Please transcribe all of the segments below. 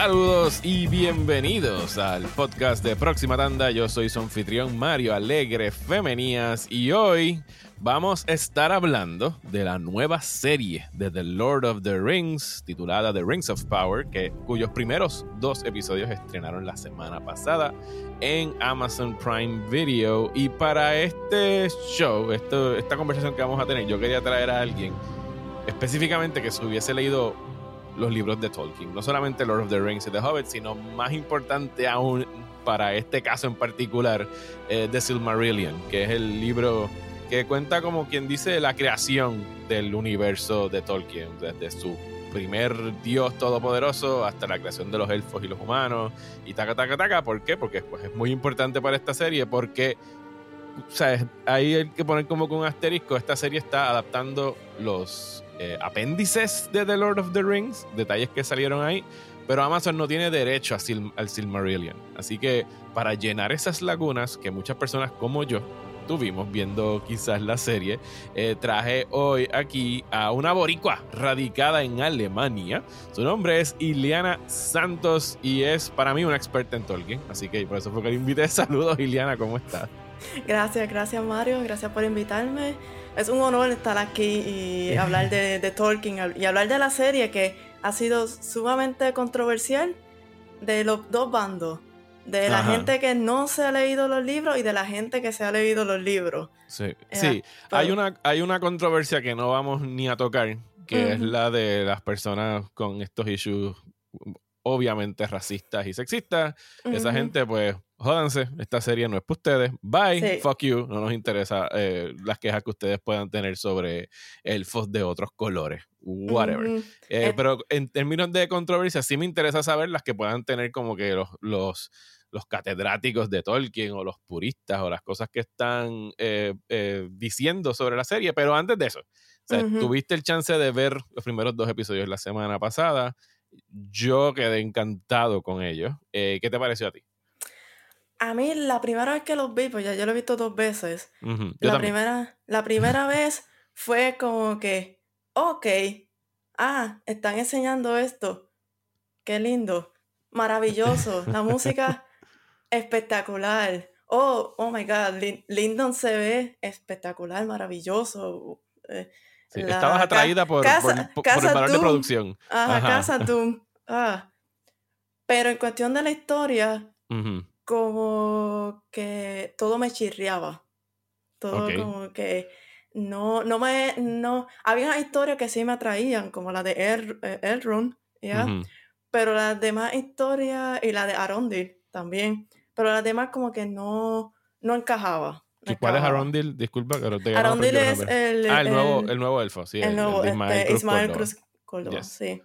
Saludos y bienvenidos al podcast de Próxima Tanda. Yo soy su anfitrión Mario Alegre Femenías y hoy vamos a estar hablando de la nueva serie de The Lord of the Rings titulada The Rings of Power, que, cuyos primeros dos episodios estrenaron la semana pasada en Amazon Prime Video. Y para este show, esta conversación que vamos a tener, yo quería traer a alguien específicamente que se hubiese leído los libros de Tolkien. No solamente Lord of the Rings y The Hobbit, sino más importante aún para este caso en particular, eh, The Silmarillion, que es el libro que cuenta como quien dice la creación del universo de Tolkien, desde su primer dios todopoderoso hasta la creación de los elfos y los humanos y taca taca taca, ¿por qué? Porque pues, es muy importante para esta serie porque o sea, ahí hay que poner como con un asterisco, esta serie está adaptando los eh, apéndices de The Lord of the Rings, detalles que salieron ahí, pero Amazon no tiene derecho al Silmarillion. Así que para llenar esas lagunas que muchas personas como yo tuvimos viendo quizás la serie, eh, traje hoy aquí a una boricua radicada en Alemania. Su nombre es Iliana Santos y es para mí una experta en Tolkien. Así que por eso fue que le invité. Saludos, Iliana, ¿cómo estás? Gracias, gracias Mario, gracias por invitarme es un honor estar aquí y hablar de, Tolkien y hablar de la serie que ha sido sumamente controversial de los dos bandos. De la gente que no se ha leído los libros y de la gente que se ha leído los libros. Sí, sí. hay, una, hay una controversia que no vamos ni a tocar, que es la de las personas con estos issues obviamente racistas y sexistas. Esa gente, pues, jódanse, esta serie no es para ustedes. Bye, fuck you. No nos interesa eh, las quejas que ustedes puedan tener sobre elfos de otros colores. Whatever. Eh, eh, pero en términos de controversia, sí me interesa saber las que puedan tener como que los, los, los catedráticos de Tolkien o los puristas o las cosas que están diciendo sobre la serie. Pero antes de eso, tuviste el chance de ver los primeros dos episodios la semana pasada. Yo quedé encantado con ellos. ¿Qué te pareció a ti? A mí la primera vez que los vi, pues ya yo lo he visto dos veces. la, primera, la primera vez fue como que, ok, ah, están enseñando esto. Qué lindo, maravilloso. La música espectacular. Oh, oh my God, Lindon se ve espectacular, maravilloso. Eh, estabas atraída por, el valor de producción. Ajá, Casa Doom. Ah. Pero en cuestión de la historia, como que todo me chirriaba. Todo como que no, no me, no, había historias que sí me atraían, como la de El eh, Elrond, ¿ya? Pero las demás historias, y la de Arondil también, pero las demás como que no, no encajaba. ¿Y cuál es Arondil? Disculpa, pero te Arondil es el, ah, el, nuevo, el nuevo elfo, sí. El, nuevo, este, Ismael, Cruz, Córdoba, sí.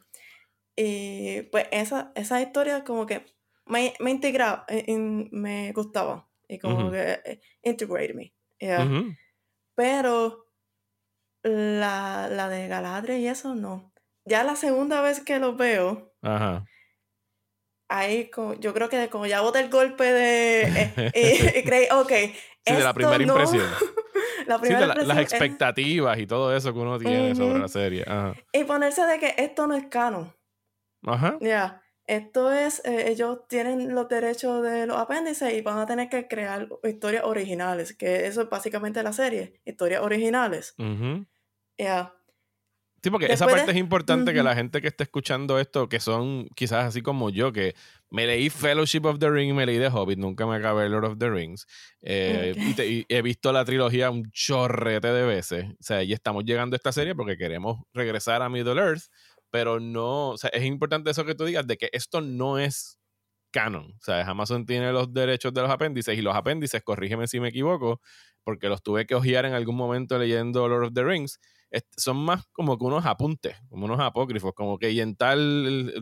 Y pues esa, esa historia como que me, me integraba, eh, me gustaba y como que eh, integrate me. Pero la, la, de Galadriel y eso no. Ya la segunda vez que lo veo, ahí como, yo creo que como ya boté el golpe de... Eh, y, creí, ok. Sí, de la primera impresión. la primera sí, las expectativas y todo eso que uno tiene sobre la serie. Y ponerse de que esto no es canon. Ajá. Ya. Esto es, eh, ellos tienen los derechos de los apéndices y van a tener que crear historias originales, que eso es básicamente la serie, historias originales. Ya. Sí, porque esa parte es importante que la gente que esté escuchando esto, que son quizás así como yo, que me leí Fellowship of the Ring y me leí The Hobbit, nunca me acabé Lord of the Rings, eh, y, he visto la trilogía un chorrete de veces, o sea, y estamos llegando a esta serie porque queremos regresar a Middle Earth, pero no, o sea, es importante eso que tú digas de que esto no es canon. O sea, Amazon tiene los derechos de los apéndices y los apéndices, corrígeme si me equivoco, porque los tuve que hojear en algún momento leyendo Lord of the Rings, son más como que unos apuntes, como unos apócrifos, como que y en tal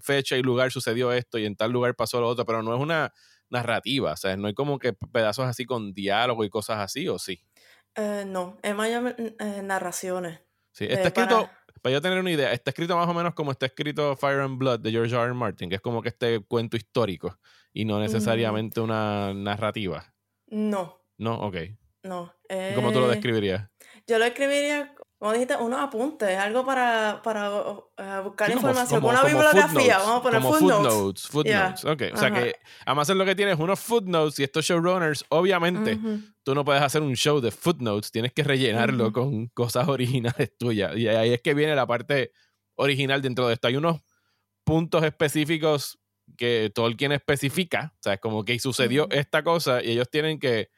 fecha y lugar sucedió esto y en tal lugar pasó lo otro, pero no es una narrativa, o sea, no hay como que pedazos así con diálogo y cosas así, ¿o sí? Eh, no, es más eh, narraciones. Sí, está escrito para yo tener una idea, está escrito más o menos como está escrito Fire and Blood de George R. R. Martin, que es como que este cuento histórico y no necesariamente una narrativa. No. No, ok. No. ¿Cómo tú lo describirías? Yo lo escribiría como dijiste, unos apuntes, algo para, para uh, buscar información, como, una bibliografía, vamos a poner como footnotes. Footnotes, ok. O sea que además lo que tienes unos footnotes y estos showrunners, obviamente, tú no puedes hacer un show de footnotes, tienes que rellenarlo con cosas originales tuyas. Y ahí es que viene la parte original dentro de esto. Hay unos puntos específicos que Tolkien especifica, o sea, es como que sucedió esta cosa y ellos tienen que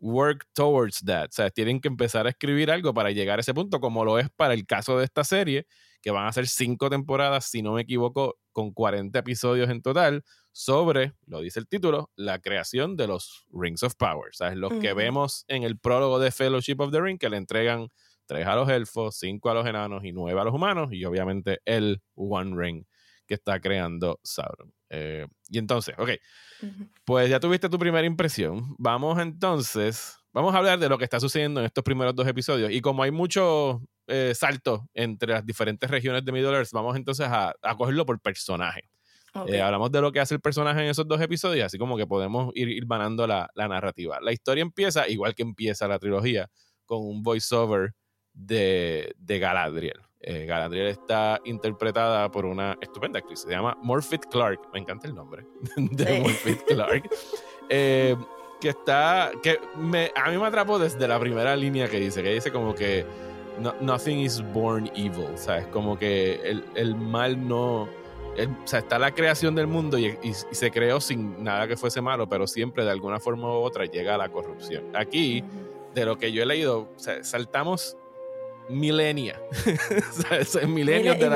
work towards that. O sea, tienen que empezar a escribir algo para llegar a ese punto, como lo es para el caso de esta serie, que van a ser cinco temporadas, si no me equivoco, con 40 episodios en total, sobre, lo dice el título, la creación de los Rings of Power. O sea, los que vemos en el prólogo de Fellowship of the Ring, que le entregan tres a los elfos, cinco a los enanos y nueve a los humanos, y obviamente el One Ring que está creando Sauron. Eh, y entonces, ok, pues ya tuviste tu primera impresión. Vamos entonces, vamos a hablar de lo que está sucediendo en estos primeros dos episodios. Y como hay mucho eh, salto entre las diferentes regiones de Middle Earth, vamos entonces a, a cogerlo por personaje. Eh, hablamos de lo que hace el personaje en esos dos episodios, así como que podemos ir, ir manando la, la, narrativa. La historia empieza, igual que empieza la trilogía, con un voiceover de, de Galadriel. Eh, Galadriel está interpretada por una estupenda actriz, se llama Morpeth Clark, me encanta el nombre de Morpeth Clark, eh, que está, que me, a mí me atrapó desde la primera línea que dice, que dice como que nothing is born evil, o sea, es como que el, el mal no, o sea, está la creación del mundo y, se creó sin nada que fuese malo, pero siempre de alguna forma u otra llega a la corrupción. Aquí, de lo que yo he leído, saltamos milenia. milenios de,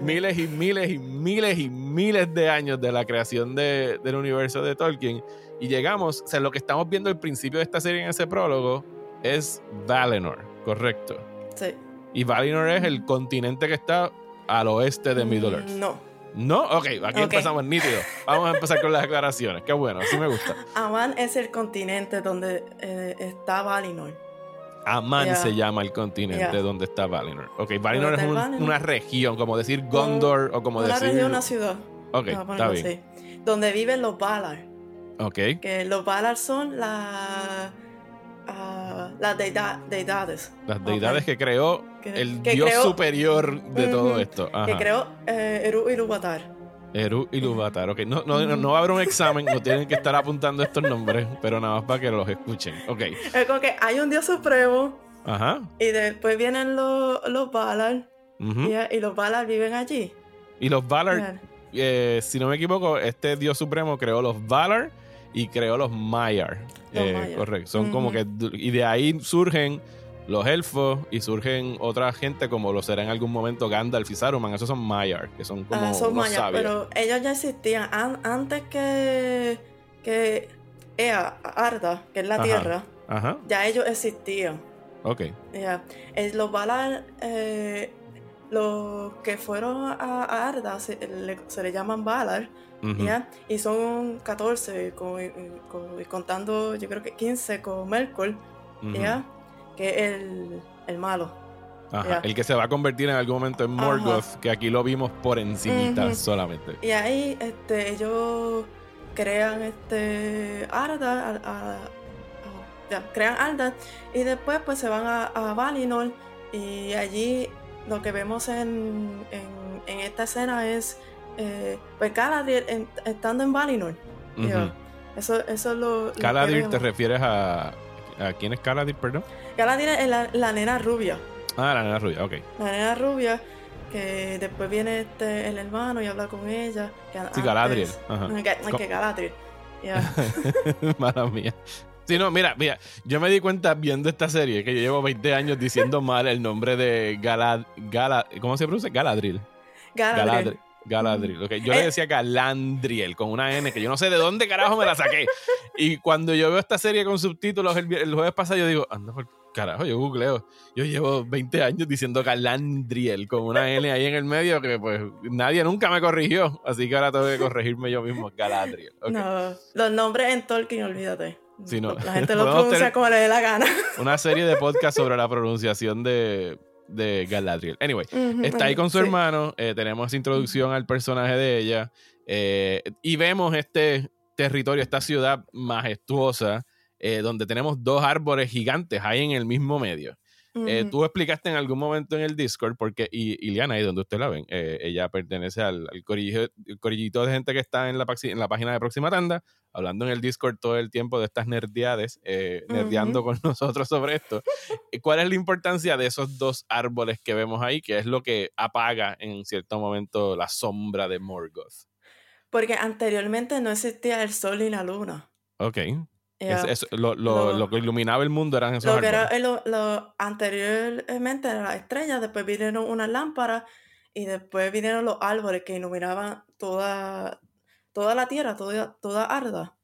miles, y miles y miles y miles de años de la creación de, del universo de Tolkien. Y llegamos, o sea, lo que estamos viendo al principio de esta serie en ese prólogo es Valinor, correcto. Sí. Y Valinor es el continente que está al oeste de Middle Earth. No. ¿No? Ok, aquí empezamos nítido. Vamos a empezar con las declaraciones. Qué bueno, así me gusta. Aman es el continente donde eh, está Valinor. Aman se llama el continente donde está Valinor. Ok, Valinor es una región, como decir Gondor o como decir. Una región, una ciudad. Ok, está bien. donde viven los Valar. Ok. Que los Valar son la, uh, las deidades. Las deidades que creó el dios superior de todo esto. Que creó eh, Eru Iluvatar. Eru y Luvatar. Ok, no, no, no, va a haber un examen, no tienen que estar apuntando estos nombres, pero nada más para que los escuchen. Ok. Es como que hay un dios supremo. Ajá. Y después vienen los, los Valar. y, los Valar viven allí. Y los Valar, eh, si no me equivoco, este dios supremo creó los Valar y creó los Maiar. Eh, correcto. Son como que. Y de ahí surgen los elfos y surgen otra gente como lo será en algún momento Gandalf y Saruman. Esos son Maiar, que son como ah, son Maiar, pero ellos ya existían antes que que Ea, Arda, que es la tierra. Ya ellos existían. Ok. Ya. Los Valar, eh, los que fueron a, Arda se le, llaman Valar. Y son 14, contando, yo creo que 15 con Melkor. ¿ya? Que es el, el malo. Ajá, el que se va a convertir en algún momento en Morgoth, que aquí lo vimos por encimita solamente. Y ahí este, ellos crean este Arda, crean Arda y después pues se van a, Valinor y allí lo que vemos en, en, esta escena es eh, pues Galadriel estando en Valinor. Eso, eso es lo... Galadriel te refieres a... ¿A quién es Galadriel, perdón? Galadriel es la, nena rubia. Ah, la nena rubia, ok. La nena rubia, que después viene este, el hermano y habla con ella. sí, Galadriel. Ajá. Que, Galadriel. Mala mía. Sí, no, mira, mira, yo me di cuenta viendo esta serie que yo llevo 20 años diciendo mal el nombre de Galad... Galad ¿Cómo se pronuncia? Galadriel. Galadriel. Galadriel. Okay. Yo le eh. decía Galandriel con una N que yo no sé de dónde carajo me la saqué. Y cuando yo veo esta serie con subtítulos el, el jueves pasado, yo digo, anda por carajo, yo googleo. Yo llevo 20 años diciendo Galandriel con una N ahí en el medio que pues nadie nunca me corrigió. Así que ahora tengo que corregirme yo mismo. Galadriel. No, los nombres en Tolkien, olvídate. La gente lo pronuncia como le dé la gana. Una serie de podcast sobre la pronunciación de, de Galadriel. Anyway, está ahí con su hermano. Eh, tenemos introducción al personaje de ella. Eh, y vemos este territorio, esta ciudad majestuosa, eh, donde tenemos dos árboles gigantes ahí en el mismo medio. Eh, tú explicaste en algún momento en el Discord, porque, y Iliana, ahí donde usted la ven, eh, ella pertenece al, al corillito, de gente que está en la, en la página de Próxima Tanda, hablando en el Discord todo el tiempo de estas nerdeades, eh, nerdeando con nosotros sobre esto. ¿Cuál es la importancia de esos dos árboles que vemos ahí, que es lo que apaga en cierto momento la sombra de Morgoth? Porque anteriormente no existía el sol y la luna. Ok lo, que iluminaba el mundo eran esos lo que era lo, anteriormente eran las estrellas, después vinieron unas lámparas y después vinieron los árboles que iluminaban toda, toda la tierra, toda, toda Arda.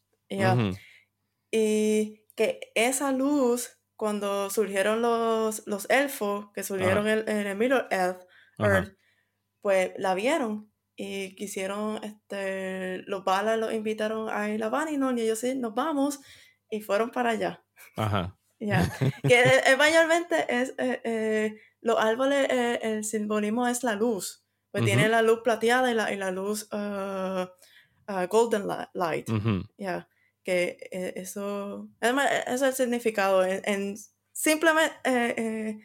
Y que esa luz, cuando surgieron los, los elfos, que surgieron en, el Middle Earth, pues la vieron y quisieron, este, los balas los invitaron a ir a Valinor y ellos sí, nos vamos y fueron para allá. Ajá. Ya. que eh, mayormente es, eh, eh, los árboles, el simbolismo es la luz. Pues tiene la luz plateada y la, y la luz uh, uh, golden light. Ya. Que eso, eso es el significado. En, simplemente,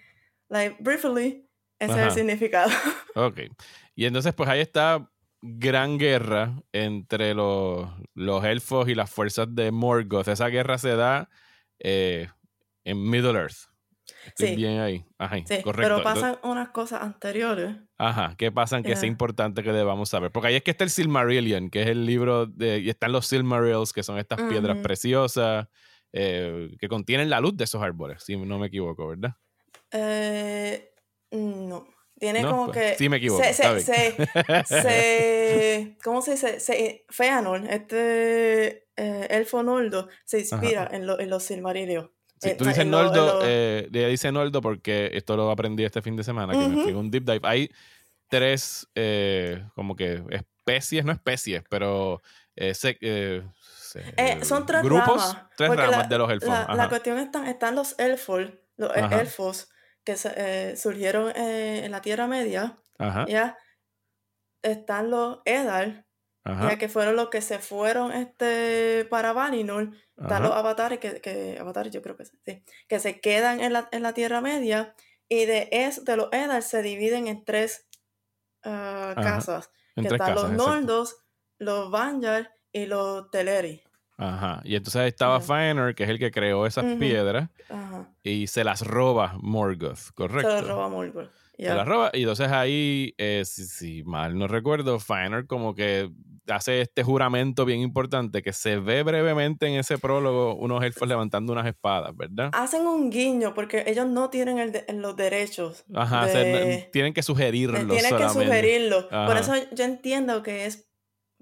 like, briefly, ese es el significado. ok. Y entonces, pues ahí está gran guerra entre los, los, elfos y las fuerzas de Morgoth. Esa guerra se da eh, en Middle Earth. Estoy bien ahí. Ajá, sí, correcto. Pero pasan unas cosas anteriores. Ajá, ¿qué pasan que es importante que debamos saber? Porque ahí es que está el Silmarillion, que es el libro de. Y están los Silmarils, que son estas piedras preciosas eh, que contienen la luz de esos árboles, si no me equivoco, ¿verdad? Eh, no. Tiene como pues, que. Sí, me equivoco. Se, se, ¿Cómo se dice? Se, Feanor, este eh, elfo Noldo, se inspira en, lo, en, los Silmarillion. Sí, tú dices Noldo, eh, dice Noldo porque esto lo aprendí este fin de semana, que me un deep dive. Hay tres, eh, como que especies, no especies, pero eh, son tres grupos, ramas. Tres ramas de los elfos. La, cuestión están, están los elfos, los elfos que eh, surgieron eh, en la Tierra Media, ya están los Edar, ya que fueron los que se fueron este, para Valinor, están los avatares, que, que, avatares yo creo que sí, que se quedan en la, en la Tierra Media, y de, es, de los Edar se dividen en tres ah, casas, que están los Nordos, los Vanjar y los Teleri. Ajá. Y entonces estaba Fëanor, que es el que creó esas piedras, y se las roba Morgoth, ¿correcto? Se las roba Morgoth. Se las roba, y entonces ahí, eh, si, mal no recuerdo, Fëanor como que hace este juramento bien importante que se ve brevemente en ese prólogo unos elfos levantando unas espadas, ¿verdad? Hacen un guiño porque ellos no tienen los derechos. Ajá, tienen que sugerirlo. Tienen que sugerirlo. Por eso yo entiendo que es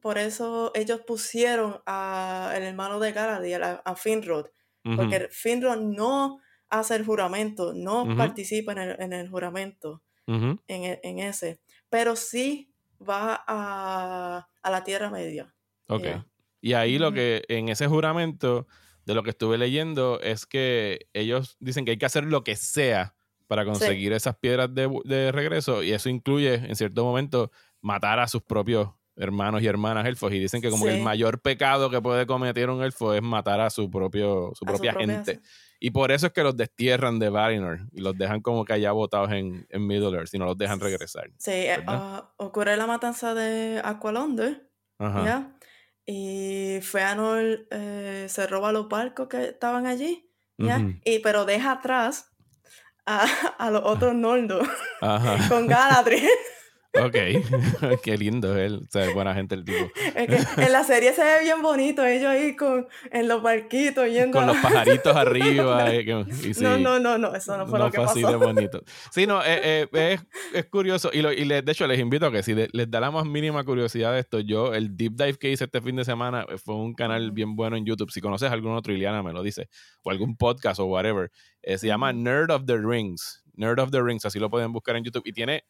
por eso ellos pusieron al hermano de Galadriel, a, Finrod, porque Finrod no hace el juramento, no participa en el, juramento, en, e, en, ese, pero sí va a, la Tierra Media. Ok. Y ahí lo que, en ese juramento, de lo que estuve leyendo, es que ellos dicen que hay que hacer lo que sea para conseguir esas piedras de, de, regreso, y eso incluye, en cierto momento, matar a sus propios hermanos y hermanas elfos y dicen que como el mayor pecado que puede cometer un elfo es matar a su propio su propia gente. Y por eso es que los destierran de Valinor y los dejan como que allá botados en, en Middle Earth y no los dejan regresar. Sí, ah, ocurre la matanza de Aqualonde, ¿ya? Y Feanor eh, se roba los barcos que estaban allí, ¿ya? y, pero deja atrás a, a los otros Noldos con Galadriel. Ok, qué lindo él, o sea, buena gente el tipo. Es que en la serie se ve bien bonito, ellos ahí con, en los barquitos yendo. Con los pajaritos arriba. no, no, no, no, eso no fue lo que pasó. así de bonito. Sí, no, eh, eh, es, es, curioso, y, lo, y de hecho les invito a que si les da la más mínima curiosidad de esto, yo, el deep dive que hice este fin de semana eh, fue un canal bien bueno en YouTube, si conoces algún otro, Iliana me lo dice, o algún podcast o whatever, se llama Nerd of the Rings, Nerd of the Rings, así lo pueden buscar en YouTube, y tiene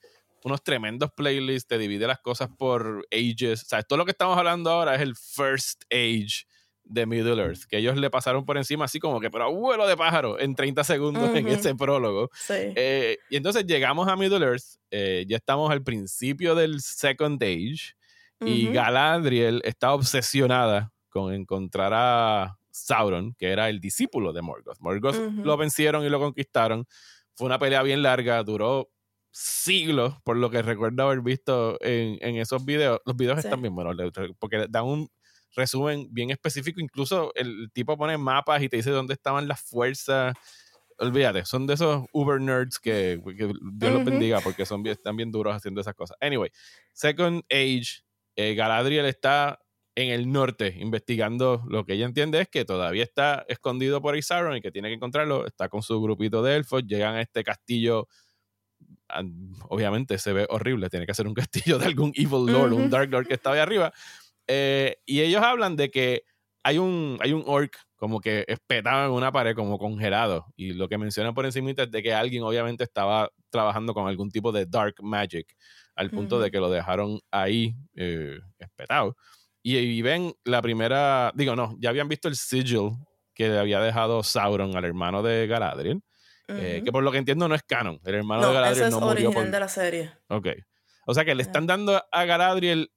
unos tremendos playlists, te divide las cosas por ages. O sea, todo lo que estamos hablando ahora es el first age de Middle Earth, que ellos le pasaron por encima así como que, pero abuelo de pájaro, en 30 segundos en ese prólogo. Eh, y entonces llegamos a Middle Earth, eh, ya estamos al principio del Second Age, y Galadriel está obsesionada con encontrar a Sauron, que era el discípulo de Morgoth. Morgoth lo vencieron y lo conquistaron, Fue una pelea bien larga, duró siglos, por lo que recuerdo haber visto en, en esos videos. Los videos están bien buenos, porque dan un resumen bien específico. Incluso el tipo pone mapas y te dice dónde estaban las fuerzas. Olvídate, son de esos Uber nerds que, Dios los bendiga porque son están bien duros haciendo esas cosas. Anyway, Second Age, eh, Galadriel está en el norte investigando lo que ella entiende es que todavía está escondido por Isaron y que tiene que encontrarlo. Está con su grupito de elfos, llegan a este castillo obviamente se ve horrible, tiene que ser un castillo de algún Evil Lord, un Dark Lord que está ahí arriba. Eh, y ellos hablan de que hay un, hay un orc como que espetado en una pared, como congelado. Y lo que mencionan por encima es de que alguien obviamente estaba trabajando con algún tipo de dark magic, al punto de que lo dejaron ahí eh, espetado. Y, ven la primera, digo, no, ya habían visto el sigil que le había dejado Sauron al hermano de Galadriel. Eh, que por lo que entiendo no es canon. El hermano de Galadriel no murió por... de la serie. Ok. O sea que le están dando a Galadriel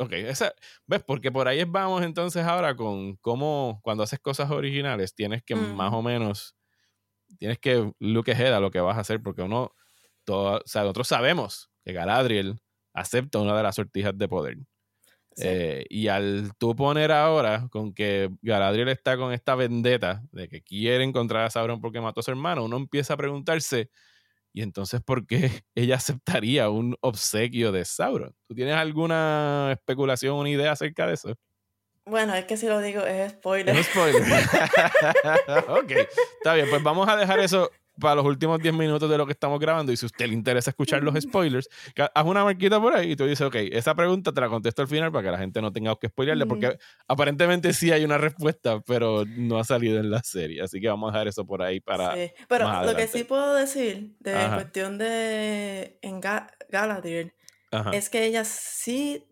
Ok, esa, ¿ves? Porque por ahí vamos entonces ahora con cómo cuando haces cosas originales tienes que más o menos, tienes que look ahead a lo que vas a hacer, porque uno, todo, o sea, nosotros sabemos que Galadriel acepta una de las sortijas de poder. Eh, y al tú poner ahora con que Galadriel está con esta vendetta de que quiere encontrar a Sauron porque mató a su hermano, uno empieza a preguntarse, y entonces, ¿por qué ella aceptaría un obsequio de Sauron? ¿Tú tienes alguna especulación, una idea acerca de eso? Bueno, es que si lo digo es spoiler. Es spoiler. ok, está bien, pues vamos a dejar eso para los últimos 10 minutos de lo que estamos grabando y si a usted le interesa escuchar los spoilers, haz una marquita por ahí y tú dices, ok, esa pregunta te la contesto al final para que la gente no tenga que spoilerle, porque aparentemente sí hay una respuesta, pero no ha salido en la serie, así que vamos a dejar eso por ahí para... Sí. Pero lo que sí puedo decir de cuestión de en Galadriel es que ella sí,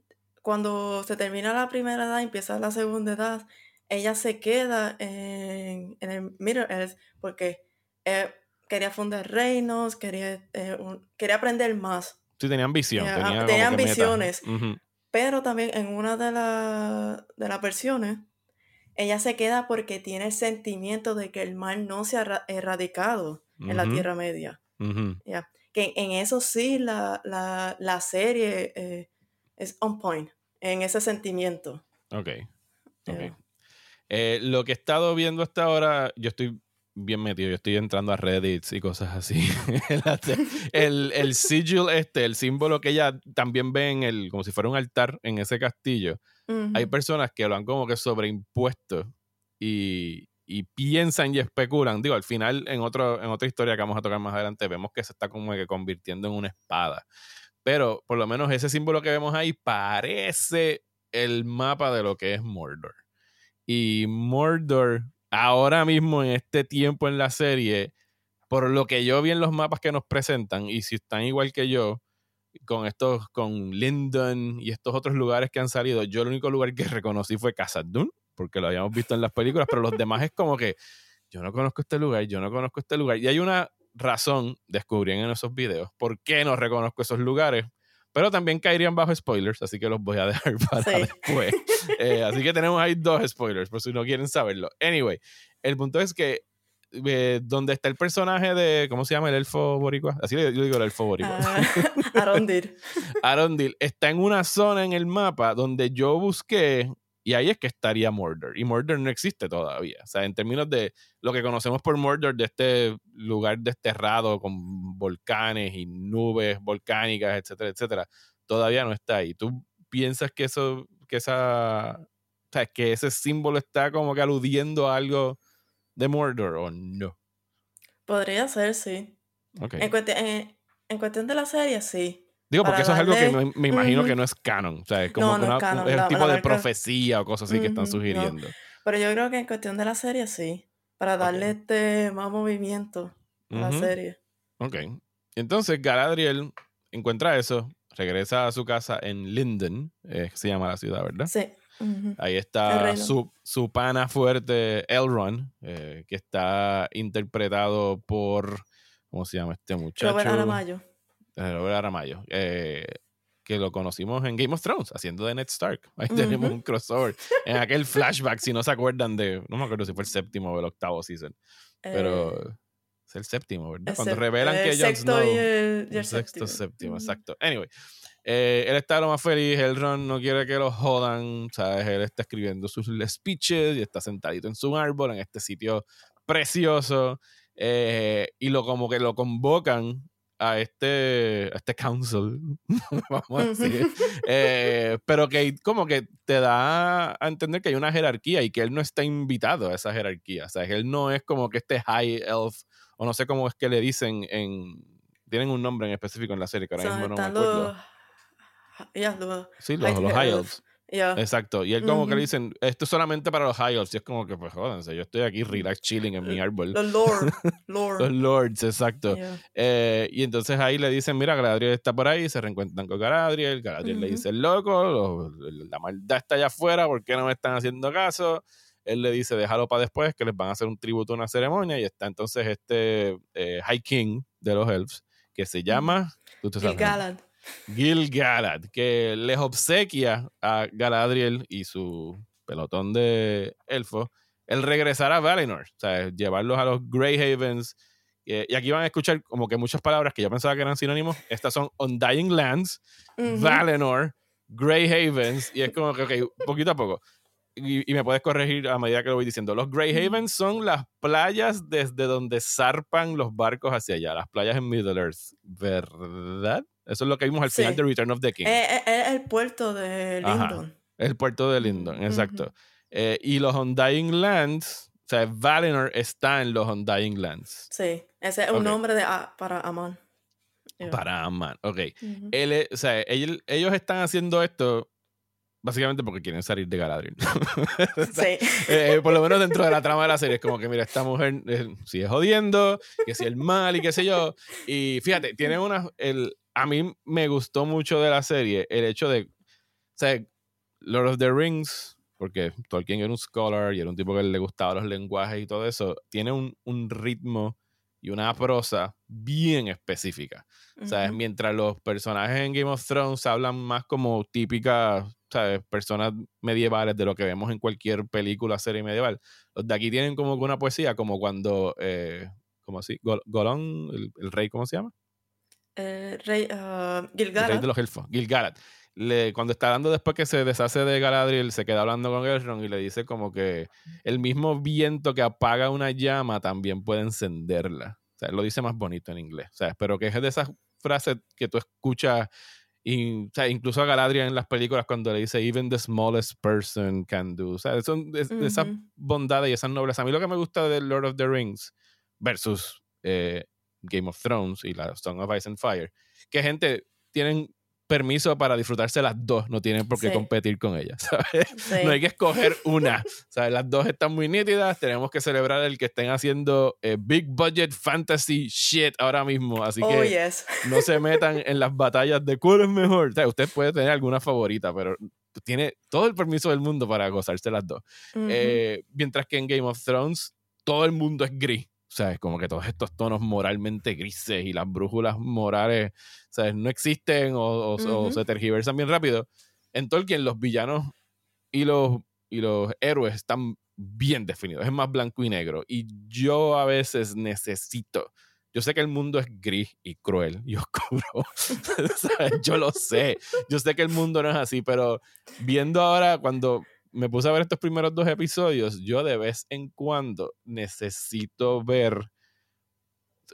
cuando se termina la primera edad empieza la segunda edad, ella se queda en, el Middle Earth porque... Eh, quería fundar reinos, quería, eh, quería aprender más. Sí, tenían visión. Tenía, tenía ambiciones. Pero también en una de, de las versiones, ella se queda porque tiene el sentimiento de que el mal no se ha erradicado en la Tierra Media. Que en eso sí la, serie eh, es on point, en ese sentimiento. Ok. okay. Eh, lo que he estado viendo hasta ahora, yo estoy bien metido. Yo estoy entrando a Reddit y cosas así. el, el sigil este, el símbolo que ella también ve en el, como si fuera un altar en ese castillo. Hay personas que lo han como que sobreimpuesto y, y piensan y especulan. Digo, al final, en, otro, en otra historia que vamos a tocar más adelante, vemos que se está como que convirtiendo en una espada. Pero por lo menos ese símbolo que vemos ahí parece el mapa de lo que es Mordor. Y Mordor ahora mismo en este tiempo en la serie, por lo que yo vi en los mapas que nos presentan, y si están igual que yo, con estos, con Linden y estos otros lugares que han salido, yo el único lugar que reconocí fue Casa Dune, porque lo habíamos visto en las películas, pero los demás es como que yo no conozco este lugar, yo no conozco este lugar. Y hay una razón, descubrí en esos videos, por qué no reconozco esos lugares. Pero también caerían bajo spoilers, así que los voy a dejar para después. Eh, así que tenemos ahí dos spoilers, por si no quieren saberlo. Anyway, el punto es que eh, donde está el personaje de, ¿cómo se llama el elfo boricua? Así yo digo el elfo boricua. Uh, Arondil. Arondil está en una zona en el mapa donde yo busqué y ahí es que estaría Mordor. Y Mordor no existe todavía. O sea, en términos de lo que conocemos por Mordor, de este lugar desterrado con volcanes y nubes volcánicas, etcétera, etcétera, todavía no está ahí. ¿Tú piensas que eso, que esa, o sea, que ese símbolo está como que aludiendo a algo de Mordor o no? Podría ser, sí. En, cuestión de la serie, sí. Digo, porque eso es algo que me imagino que no es canon. O sea, es como un tipo de profecía o cosas así que están sugiriendo. Pero yo creo que en cuestión de la serie sí. Para darle este más movimiento a la serie. Ok. Entonces Galadriel encuentra eso, regresa a su casa en Linden, eh, se llama la ciudad, ¿verdad? Sí. Ahí está su, su, pana fuerte, Elrond, eh, que está interpretado por. ¿Cómo se llama este muchacho? Robert Aramayo. Robert Aramayo, eh, que lo conocimos en Game of Thrones, haciendo de Ned Stark. Ahí tenemos un crossover. En aquel flashback, si no se acuerdan de, no me acuerdo si fue el séptimo o el octavo season, pero... Eh, Es el séptimo, ¿verdad? Cuando revelan que Jon Snow. el, el, sexto, séptimo, exacto. Anyway. Eh, él está lo más feliz, el Ron no quiere que lo jodan, ¿sabes? Él está escribiendo sus speeches y está sentadito en su árbol en este sitio precioso eh, y lo como que lo convocan a este, a este council, vamos a decir, eh, pero que como que te da a entender que hay una jerarquía y que él no está invitado a esa jerarquía, o sea, que él no es como que este high elf, o no sé cómo es que le dicen en, tienen un nombre en específico en la serie, que ahora mismo no me acuerdo. sí, los, los high elves. Exacto. Y él como que le dicen, esto es solamente para los high elves. Y es como que, pues jódanse, yo estoy aquí relax chilling en mi árbol. Los lords. los lords, exacto. Eh, y entonces ahí le dicen, mira, Galadriel está por ahí, se reencuentran con Galadriel. Galadriel le dice, loco, la maldad está allá afuera, ¿por qué no me están haciendo caso? Él le dice, déjalo para después, que les van a hacer un tributo, una ceremonia. Y está entonces este eh, High King de los elves, que se llama... ¿tú te sabes? Gil Galad, que les obsequia a Galadriel y su pelotón de elfos el regresar a Valinor, o sea, llevarlos a los Grey Havens. y aquí van a escuchar como que muchas palabras que yo pensaba que eran sinónimos. Estas son Undying Lands, Valinor, Grey Havens, y es como que, ok, poquito a poco. Y, me puedes corregir a medida que lo voy diciendo. Los Grey Havens son las playas desde donde zarpan los barcos hacia allá, las playas en Middle Earth, ¿verdad? Eso es lo que vimos al final de Return of the King. Es, eh, eh, el puerto de Lindon. el puerto de Lindon, exacto. Eh, y los Undying Lands, o sea, Valinor está en los Undying Lands. Sí, ese es un nombre de, para Amon. Para Amon, ok. Él, o sea, ellos, están haciendo esto básicamente porque quieren salir de Galadriel. sí. por lo menos dentro de la trama de la serie es como que, mira, esta mujer sigue jodiendo, que si el mal y qué sé yo. Y fíjate, tiene una... El, a mí me gustó mucho de la serie el hecho de, o sea, Lord of the Rings, porque Tolkien era un scholar y era un tipo que le gustaba los lenguajes y todo eso, tiene un, ritmo y una prosa bien específica. Sea, mientras los personajes en Game of Thrones hablan más como típicas ¿sabes? personas medievales de lo que vemos en cualquier película, serie medieval, los de aquí tienen como una poesía, como cuando, eh, como así, Golón, el, rey, ¿cómo se llama? Eh, rey, uh, Gil-galad. Rey de los elfos, Gil-galad. cuando está hablando después que se deshace de Galadriel, se queda hablando con Elrond y le dice como que el mismo viento que apaga una llama también puede encenderla. O sea, lo dice más bonito en inglés. O sea, pero que es de esas frases que tú escuchas, o sea, incluso a Galadriel en las películas cuando le dice even the smallest person can do. O sea, son de, esas bondades y esas nobleza. A mí lo que me gusta de Lord of the Rings versus eh, Game of Thrones y la Song of Ice and Fire, que gente tienen permiso para disfrutarse las dos, no tienen por qué competir con ellas, ¿sabes? No hay que escoger una, ¿sabes? Las dos están muy nítidas, tenemos que celebrar el que estén haciendo eh, big budget fantasy shit ahora mismo, así oh, que no se metan en las batallas de cuál es mejor. O sea, usted puede tener alguna favorita, pero tiene todo el permiso del mundo para gozarse las dos. Eh, mientras que en Game of Thrones todo el mundo es gris. ¿Sabes? Como que todos estos tonos moralmente grises y las brújulas morales, ¿sabes? No existen o, se tergiversan bien rápido. En Tolkien los villanos y los, y los héroes están bien definidos, es más blanco y negro. Y yo a veces necesito, yo sé que el mundo es gris y cruel y oscuro, yo lo sé, yo sé que el mundo no es así, pero viendo ahora cuando me puse a ver estos primeros dos episodios, yo de vez en cuando necesito ver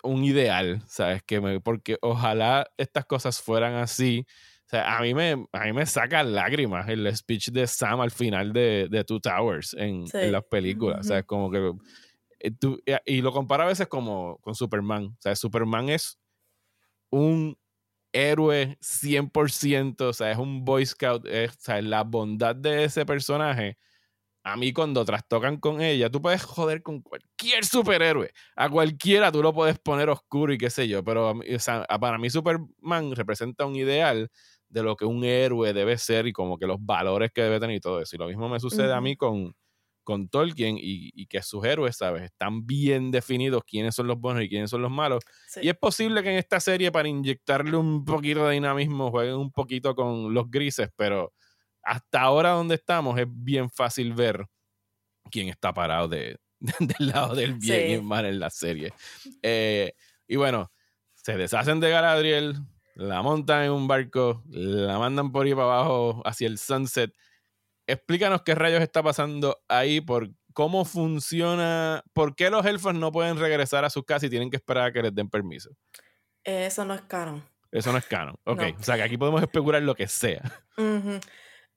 un ideal, ¿sabes? Que me, porque ojalá estas cosas fueran así. O sea, a mí me, a mí me saca lágrimas el speech de Sam al final de, de Two Towers en, las películas. O sea, como que... Eh, y lo comparo a veces como con Superman. O sea, Superman es un héroe 100%, o sea, es un Boy Scout, o sea, la bondad de ese personaje, a mí cuando trastocan con ella, tú puedes joder con cualquier superhéroe, a cualquiera tú lo puedes poner oscuro y qué sé yo, pero o sea, para mí Superman representa un ideal de lo que un héroe debe ser y como que los valores que debe tener y todo eso. Y lo mismo me sucede a mí con, con Tolkien y, que sus héroes, ¿sabes? Están bien definidos quiénes son los buenos y quiénes son los malos. Y es posible que en esta serie, para inyectarle un poquito de dinamismo, jueguen un poquito con los grises, pero hasta ahora donde estamos es bien fácil ver quién está parado de, del lado del bien y mal en la serie. Eh, y bueno, se deshacen de Galadriel, la montan en un barco, la mandan por ahí para abajo hacia el sunset. Explícanos qué rayos está pasando ahí, por cómo funciona, por qué los elfos no pueden regresar a sus casas y tienen que esperar a que les den permiso. Eso no es canon. Eso no es canon. Ok, o sea que aquí podemos especular lo que sea.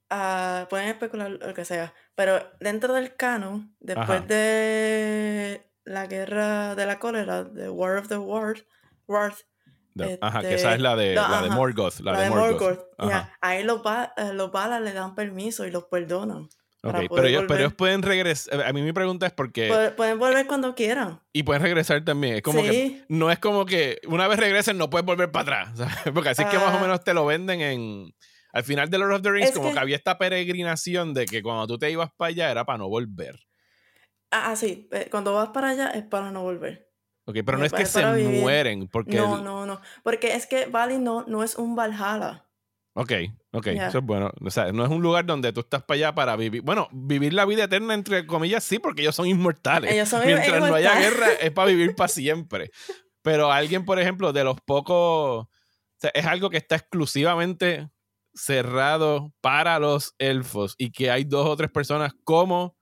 Ah, pueden especular lo que sea. Pero dentro del canon, después de la guerra de la cólera, de War of the World, ajá, que esa es la de, la de Morgoth. La, de, Morgoth. Ahí los, eh, los balas le dan permiso y los perdonan. pero, ellos, pero ellos pueden regresar. A mí mi pregunta es porque. Pueden volver cuando quieran. Y pueden regresar también. Es como que. No es como que una vez regresen no puedes volver para atrás. Porque así es que más o ah. menos te lo venden en. Al final de Lord of the Rings, como que... había esta peregrinación de que cuando tú te ibas para allá era para no volver. Ah, ah sí. Cuando vas para allá es para no volver. Ok, pero no es que se mueren. Porque no, no, no. Porque es que Bali no, no es un Valhalla. Ok, ok, eso es bueno. O sea, no es un lugar donde tú estás para allá para vivir. Bueno, vivir la vida eterna, entre comillas, sí, porque ellos son inmortales. Ellos son Mientras no haya guerra, es para vivir para siempre. Pero alguien, por ejemplo, de los pocos. O sea, es algo que está exclusivamente cerrado para los elfos y que hay dos o tres personas como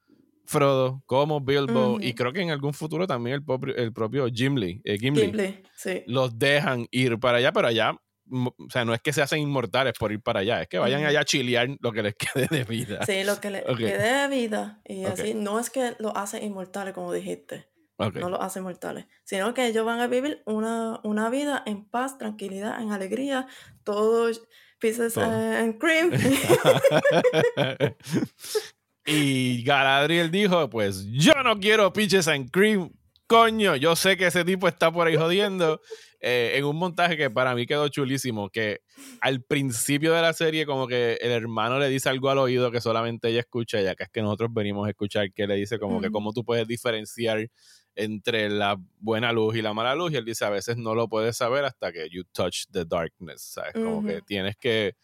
Frodo, como Bilbo y creo que en algún futuro también el, propio, el propio Gimli, eh, Gimli, los dejan ir para allá, pero allá, o sea, no es que se hacen inmortales por ir para allá, es que vayan allá a chilear lo que les quede de vida. Sí, lo que les quede de vida y así, no es que lo hacen inmortales como dijiste. No lo hacen mortales, sino que ellos van a vivir una, una vida en paz, tranquilidad, en alegría, todos pieces and cream. y Galadriel dijo, pues yo no quiero peaches and cream. Coño, yo sé que ese tipo está por ahí jodiendo. Eh, en un montaje que para mí quedó chulísimo, que al principio de la serie como que el hermano le dice algo al oído que solamente ella escucha, ya que es que nosotros venimos a escuchar, que le dice como que cómo tú puedes diferenciar entre la buena luz y la mala luz. Y él dice, a veces no lo puedes saber hasta que you touch the darkness, ¿sabes? Como que tienes que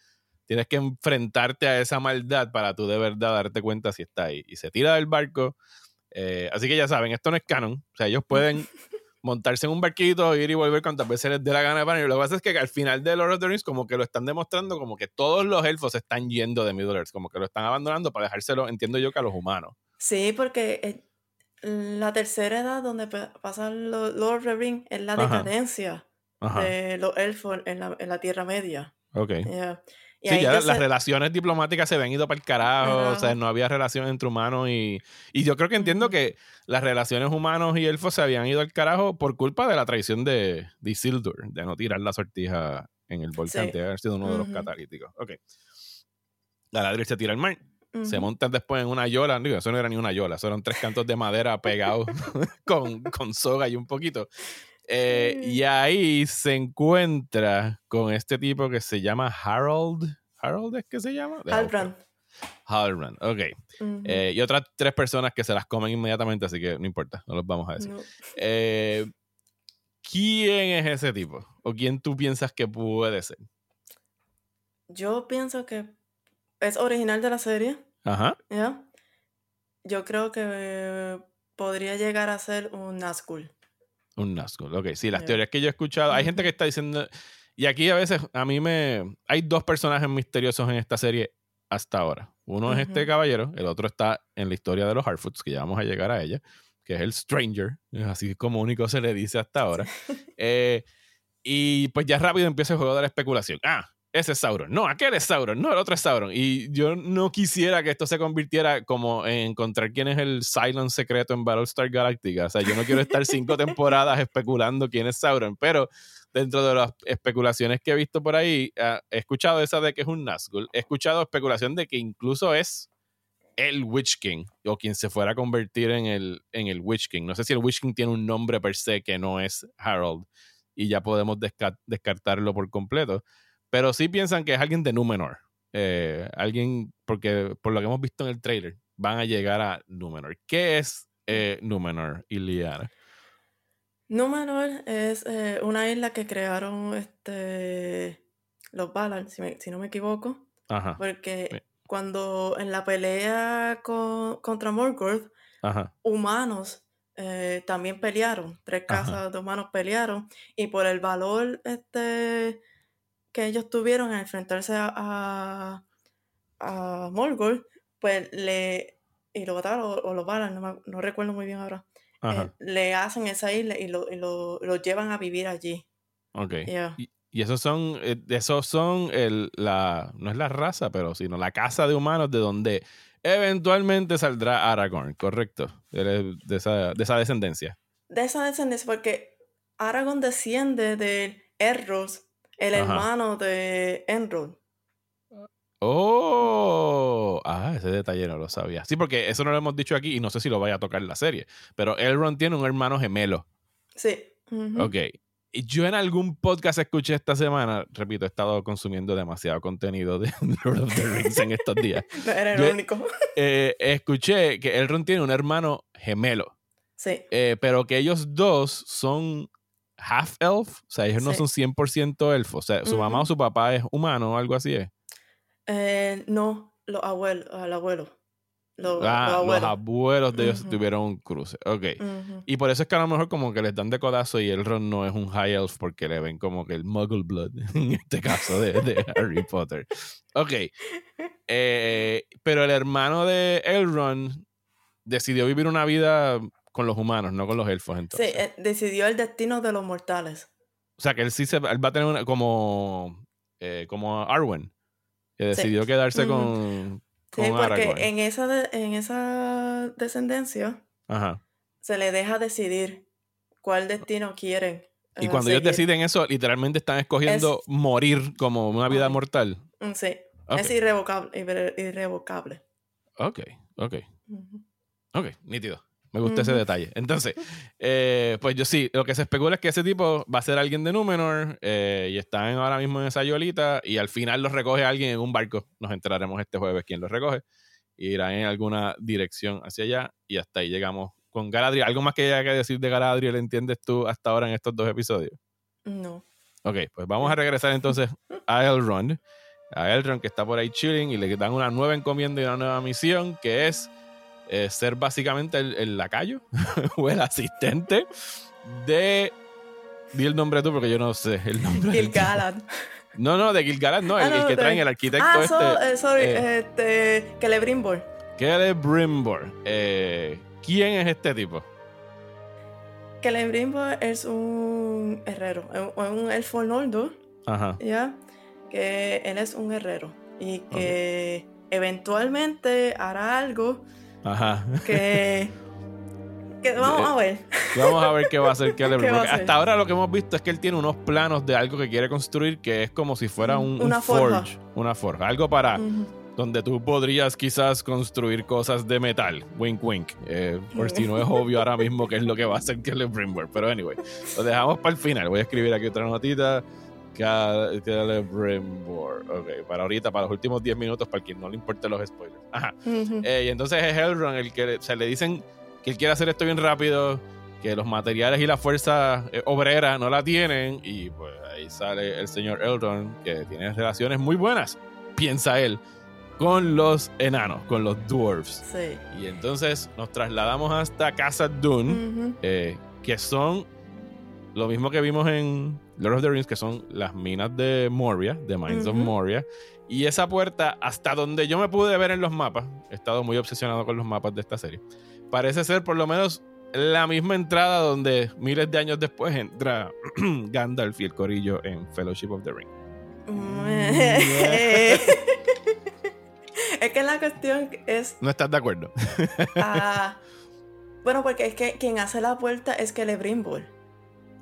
tienes que enfrentarte a esa maldad para tú de verdad darte cuenta si está ahí. Y se tira del barco. Eh, así que ya saben, esto no es canon. O sea, ellos pueden montarse en un barquito, ir y volver cuantas veces les dé la gana de panel. Lo que pasa es que al final de Lord of the Rings, como que lo están demostrando, como que todos los elfos están yendo de Middle Earth, como que lo están abandonando para dejárselo, entiendo yo, que a los humanos. Sí, porque eh, la tercera edad donde pasan los Lord of the Rings es la decadencia de los elfos en la, en la Tierra Media. Ok. Sí, ya las relaciones diplomáticas se habían ido para el carajo, o sea, no había relación entre humanos y, y yo creo que entiendo que las relaciones humanos y elfos se habían ido al carajo por culpa de la traición de, de Isildur, de no tirar la sortija en el volcán, de haber sido uno de los catalíticos. Ok. Galadriel se tira al mar se montan después en una yola. Eso no era ni una yola, son tres cantos de madera pegados con, con, soga y un poquito. Eh, y ahí se encuentra con este tipo que se llama Harold. ¿Harold es que se llama? Halbrand. Halbrand, ok. Eh, y otras tres personas que se las comen inmediatamente, así que no importa, no los vamos a decir. Eh, ¿Quién es ese tipo? ¿O quién tú piensas que puede ser? Yo pienso que es original de la serie. Ajá. ¿Ya? Yo creo que podría llegar a ser un Nazgûl. Un Nazgûl, ok. Sí, las teorías que yo he escuchado, hay gente que está diciendo... Y aquí a veces a mí me... Hay dos personajes misteriosos en esta serie hasta ahora. Uno es este caballero, el otro está en la historia de los Harfoots, que ya vamos a llegar a ella, que es el Stranger, así como único se le dice hasta ahora. Eh, y pues ya rápido empieza el juego de la especulación. Ah, ese es Sauron. No, aquel es Sauron. No, el otro es Sauron. Y yo no quisiera que esto se convirtiera como en encontrar quién es el Silent secreto en Battlestar Galactica. O sea, yo no quiero estar cinco temporadas especulando quién es Sauron, pero dentro de las especulaciones que he visto por ahí, ah, he escuchado esa de que es un Nazgûl. He escuchado especulación de que incluso es el Witch King o quien se fuera a convertir en el, en el Witch King. No sé si el Witch King tiene un nombre per se que no es Harold y ya podemos descartarlo por completo pero sí piensan que es alguien de Númenor. Eh, alguien, porque por lo que hemos visto en el trailer, van a llegar a Númenor. ¿Qué es eh, Númenor, Iliana? Númenor es eh, una isla que crearon este, los Valar, si, no me equivoco. Ajá. Porque cuando en la pelea contra Morgoth, humanos eh, también pelearon, tres casas de humanos pelearon, y por el valor este, que ellos tuvieron al enfrentarse a, a, Morgul, pues le, y lo mataron o, lo balan, no, recuerdo muy bien ahora, eh, le hacen esa isla y lo, y lo, llevan a vivir allí. Ok. Y esos son, eh, esos son el, la, no es la raza, pero sino la casa de humanos de donde eventualmente saldrá Aragorn, ¿correcto? De, esa, descendencia. De esa descendencia, porque Aragorn desciende de Erros, el hermano de Enrod. Oh, ah, ese detalle no lo sabía. Sí, porque eso no lo hemos dicho aquí y no sé si lo vaya a tocar en la serie. Pero Elrond tiene un hermano gemelo. Sí. Ok yo en algún podcast escuché esta semana, repito, he estado consumiendo demasiado contenido de Lord of the Rings en estos días. no era el único. Eh, escuché que Elrond tiene un hermano gemelo. Sí. Eh, pero que ellos dos son half elf, o sea, ellos no son 100% elfos. O sea, su mamá o su papá es humano o algo así es. Eh, no, los abuelos, al abuelo. Los, ah, los abuelos. de ellos tuvieron un cruce. Ok. Y por eso es que a lo mejor como que les dan de codazo y Elrond no es un high elf porque le ven como que el muggle blood en este caso de, Harry Potter. Ok. Eh, pero el hermano de Elrond decidió vivir una vida con los humanos, no con los elfos entonces. Sí, eh, decidió el destino de los mortales. O sea que él sí se, él va a tener una, como, eh, como Arwen, que decidió quedarse con Sí, porque en esa, en esa descendencia se le deja decidir cuál destino quieren. Y eh, cuando ellos deciden eso, literalmente están escogiendo morir como una vida mortal. Mm, sí, es irrevocable. irrevocable. Ok, ok. Ok, nítido. Me gusta ese detalle. Entonces, eh, pues yo sí, lo que se especula es que ese tipo va a ser alguien de Númenor eh, y están ahora mismo en esa yolita y al final los recoge alguien en un barco. Nos enteraremos este jueves quién los recoge. Y irá en alguna dirección hacia allá y hasta ahí llegamos con Galadriel. ¿Algo más que haya que decir de Galadriel entiendes tú hasta ahora en estos dos episodios? No. Ok, pues vamos a regresar entonces a Elrond. A Elrond que está por ahí chilling y le dan una nueva encomienda y una nueva misión que es eh, ser básicamente el, lacayo o el asistente de. Di el nombre tú porque yo no sé el nombre. Gil-galad. No, no, de Gil-galad no, el, ah, que traen el arquitecto ah, este. Eh, sorry, eh, este. Celebrimbor. Celebrimbor. Eh, ¿Quién es este tipo? Celebrimbor es un herrero, es un elfo nordo. Ajá. ¿Ya? Que él es un herrero y que eventualmente hará algo Ajá. Que, vamos a ver. Vamos a ver qué va a hacer Celebrimbor. hasta ahora lo que hemos visto es que él tiene unos planos de algo que quiere construir que es como si fuera un, una forge. Una forja. Algo para donde tú podrías quizás construir cosas de metal. Wink, wink. Eh, por si no es obvio ahora mismo qué es lo que va a hacer Celebrimbor. Pero anyway, lo dejamos para el final. Voy a escribir aquí otra notita. Celebrimbor. Ok, para ahorita, para los últimos 10 minutos, para quien no le importe los spoilers. Ajá. Eh, y entonces es Elrond el que se le dicen que él quiere hacer esto bien rápido, que los materiales y la fuerza eh, obrera no la tienen. Y pues ahí sale el señor Elrond, que tiene relaciones muy buenas, piensa él, con los enanos, con los dwarves. Sí. Y entonces nos trasladamos hasta Casa Dune, eh, que son lo mismo que vimos en Lord of the Rings, que son las minas de Moria, de Mines of Moria. Y esa puerta, hasta donde yo me pude ver en los mapas, he estado muy obsesionado con los mapas de esta serie, parece ser por lo menos la misma entrada donde miles de años después entra Gandalf y el corillo en Fellowship of the Ring. es que la cuestión es... No estás de acuerdo. Ah, bueno, porque es que quien hace la puerta es Celebrimbor.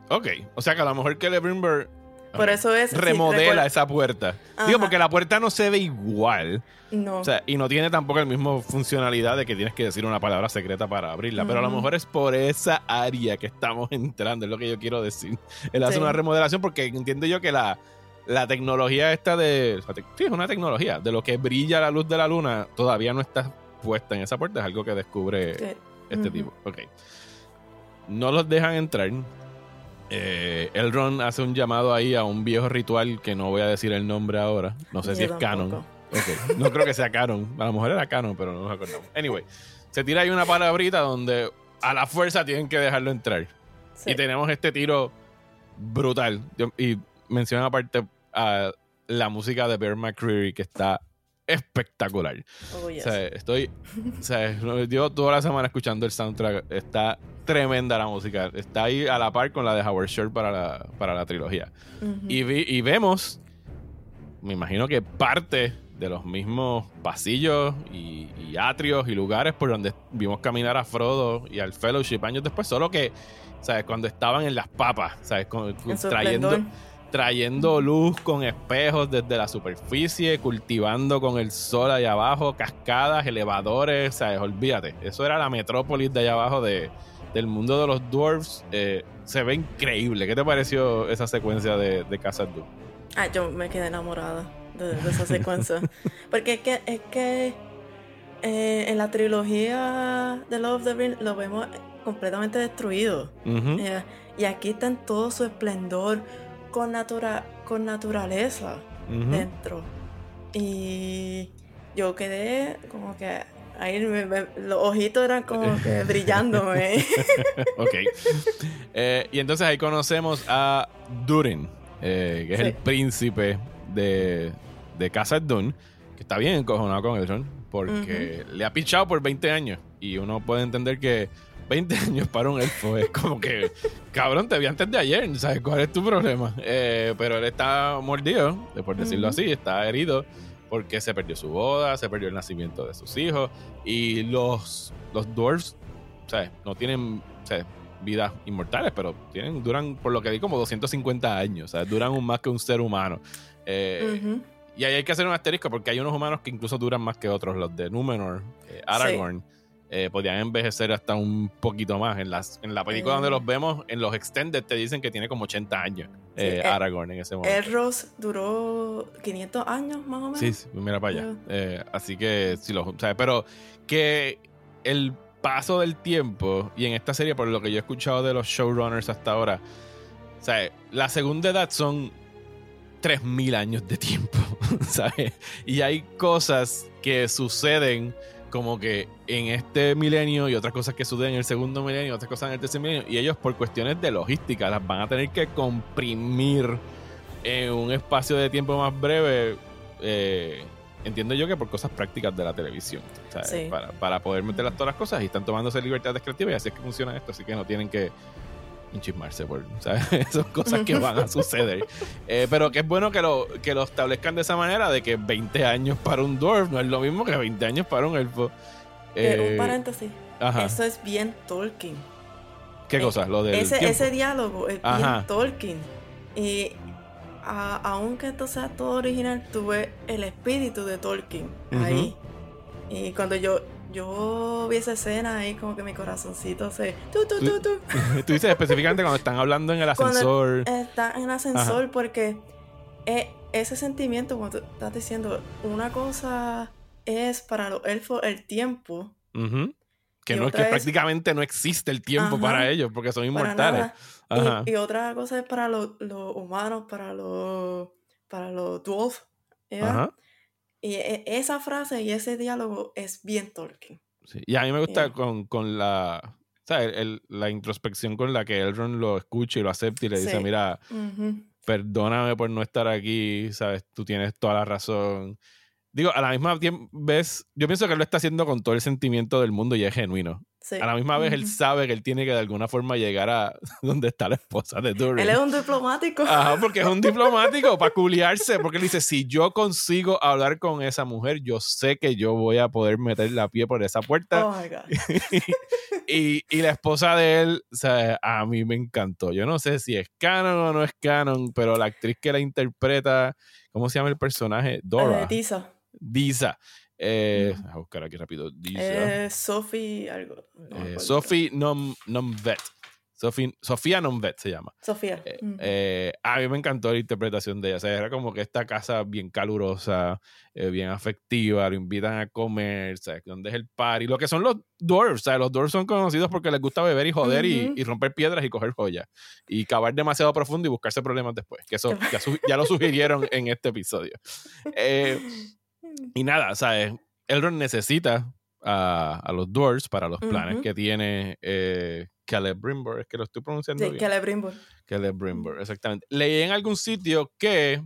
Ok, o sea que a lo mejor Celebrimbor por eso es. Remodela esa puerta. Digo, porque la puerta no se ve igual. No. O sea, y no tiene tampoco el mismo funcionalidad de que tienes que decir una palabra secreta para abrirla. Pero a lo mejor es por esa área que estamos entrando, es lo que yo quiero decir. Él hace una remodelación porque entiendo yo que la, la tecnología esta de. Sí, es una tecnología. De lo que brilla la luz de la luna todavía no está puesta en esa puerta. Es algo que descubre este tipo. Ok. No los dejan entrar eh, Elrond hace un llamado ahí a un viejo ritual que no voy a decir el nombre ahora. No sé si es canon. No creo que sea canon. A lo mejor era canon, pero no nos acordamos. Anyway, se tira ahí una palabrita donde a la fuerza tienen que dejarlo entrar. Y tenemos este tiro brutal. y mencionan aparte a la música de Bear McCreary que está espectacular. Oh, o sea, estoy, o sea, yo toda la semana escuchando el soundtrack, está tremenda la música, está ahí a la par con la de Howard Shore para la, para la trilogía. y, y vemos, me imagino que parte de los mismos pasillos y, atrios y lugares por donde vimos caminar a Frodo y al Fellowship años después, solo que, ¿sabes? Cuando estaban en las papas, ¿sabes? trayendo trayendo luz con espejos desde la superficie, cultivando con el sol allá abajo, cascadas, elevadores, ¿sabes? Olvídate, eso era la metrópolis de allá abajo de, del mundo de los dwarves. Eh, se ve increíble. ¿Qué te pareció esa secuencia de, de Casa Dwarf? Ah, yo me quedé enamorada de, esa secuencia. Porque es que, es que eh, en la trilogía de Love of the Ring lo vemos completamente destruido. Eh, y aquí está en todo su esplendor con, natura con naturaleza dentro. Y yo quedé como que ahí los ojitos eran como que brillándome. ok. Eh, y entonces ahí conocemos a Durin, eh, que es el príncipe de, de Casa Dune, que está bien encojonado con Elrond, porque le ha pichado por 20 años. Y uno puede entender que 20 años para un elfo es como que, cabrón, te vi antes de ayer, ¿sabes cuál es tu problema? Eh, pero él está mordido, por decirlo así, está herido porque se perdió su boda, se perdió el nacimiento de sus hijos y los, los dwarves, ¿sabes? No tienen, ¿sabes? vidas inmortales, pero tienen, duran, por lo que vi, como 250 años, ¿sabes? Duran un más que un ser humano. Eh, y ahí hay que hacer un asterisco porque hay unos humanos que incluso duran más que otros, los de Númenor, eh, Aragorn eh, podían envejecer hasta un poquito más. En, las, en la película donde los vemos, en los extended te dicen que tiene como 80 años eh, eh, Aragorn en ese momento. Ross duró 500 años más o menos. Sí, sí mira para allá. Eh, así que sí, lo, ¿sabes? pero que el paso del tiempo, y en esta serie, por lo que yo he escuchado de los showrunners hasta ahora, ¿sabes? la segunda edad son 3.000 años de tiempo, ¿sabes? Y hay cosas que suceden como que en este milenio y otras cosas que suceden en el segundo milenio, otras cosas en el tercer milenio, y ellos por cuestiones de logística las van a tener que comprimir en un espacio de tiempo más breve. Eh, entiendo yo que por cosas prácticas de la televisión, para, para, poder meter todas las cosas y están tomándose libertades creativas y así es que funciona esto, así que no tienen que enchismarse por, ¿sabes? Son cosas que van a suceder. Eh, pero que es bueno que lo, que lo establezcan de esa manera, de que 20 años para un dwarf no es lo mismo que 20 años para un elfo. Eh, un eh, paréntesis. Eso es bien Tolkien. ¿Qué cosa? Lo de ese, ese diálogo es bien Tolkien. Y aunque esto sea todo original, tuve el espíritu de Tolkien ahí. Y cuando yo yo vi esa escena ahí como que mi corazoncito se... Tú, tú, tú, tú. Tú dices específicamente cuando están hablando en el ascensor. Está en el ascensor porque e, ese sentimiento, como tú estás diciendo, una cosa es para los elfos el tiempo. Que, no, que prácticamente no existe el tiempo para ellos porque son inmortales. Y, otra cosa es para los, humanos, para los, para los dwarfs. Y e, esa frase y ese diálogo es bien Tolkien. Y a mí me gusta con, la, la introspección con la que Elrond lo escucha y lo acepta y le dice, mira, perdóname por no estar aquí, ¿sabes? Tú tienes toda la razón. Digo, a la misma vez, yo pienso que él lo está haciendo con todo el sentimiento del mundo y es genuino. A la misma vez, él sabe que él tiene que de alguna forma llegar a donde está la esposa de Durin. Él es un diplomático. Ajá, porque es un diplomático para culiarse. Porque él dice: Si yo consigo hablar con esa mujer, yo sé que yo voy a poder meter la pie por esa puerta. Oh my God. y, y, la esposa de él, o sea, a mí me encantó. Yo no sé si es canon o no es canon, pero la actriz que la interpreta, ¿cómo se llama el personaje? Dora. Disa. Disa. Eh, a buscar aquí rápido. Eh, Sophie algo. Eh, Sophie Nom, Nomvet. Sofía Nomvet se llama. Sofía. Eh, a mí me encantó la interpretación de ella. O sea, era como que esta casa bien calurosa, bien afectiva, lo invitan a comer, ¿sabes? Donde es el party. Lo que son los dwarves, sea Los dwarves son conocidos porque les gusta beber y joder y, romper piedras y coger joyas. Y cavar demasiado profundo y buscarse problemas después. Que eso ya, ya lo sugirieron en este episodio. Eh, y nada, ¿sabes? Elrond necesita a, los Dwarves para los planes que tiene eh, Caleb Brimbor. Es que lo estoy pronunciando sí, bien. Caleb Brimbor. Caleb Brimbor, exactamente. Leí en algún sitio que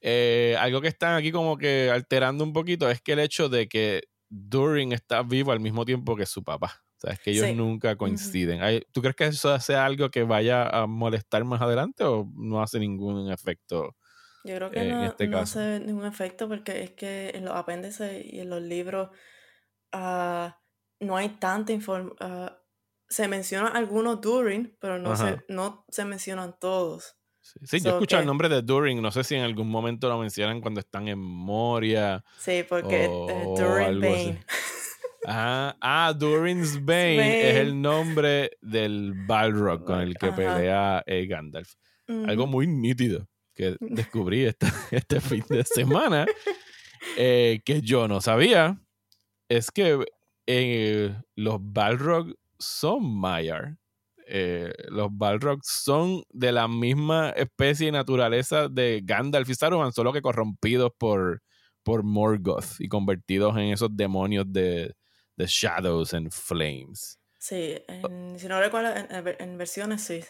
eh, algo que están aquí como que alterando un poquito es que el hecho de que Durin está vivo al mismo tiempo que su papá. O sea, es que ellos nunca coinciden. ¿Tú crees que eso sea algo que vaya a molestar más adelante o no hace ningún efecto? Yo creo que no, este no hace ningún efecto porque es que en los apéndices y en los libros uh, no hay tanta información. Uh, se mencionan algunos Durin, pero no se, no se mencionan todos. Sí, yo escucho el nombre de Durin, no sé si en algún momento lo mencionan cuando están en Moria. Sí, porque o, Durin Bane. Ah, ah, Durin's Bane, es el nombre del Balrog con el que pelea eh, Gandalf. Algo muy nítido que descubrí este fin de semana eh, que yo no sabía es que eh, los Balrog son Maiar. los Balrog son de la misma especie y naturaleza de Gandalf y Saruman, solo que corrompidos por, por Morgoth y convertidos en esos demonios de, The Shadows and Flames. Sí, si no recuerdo, en, versiones sí.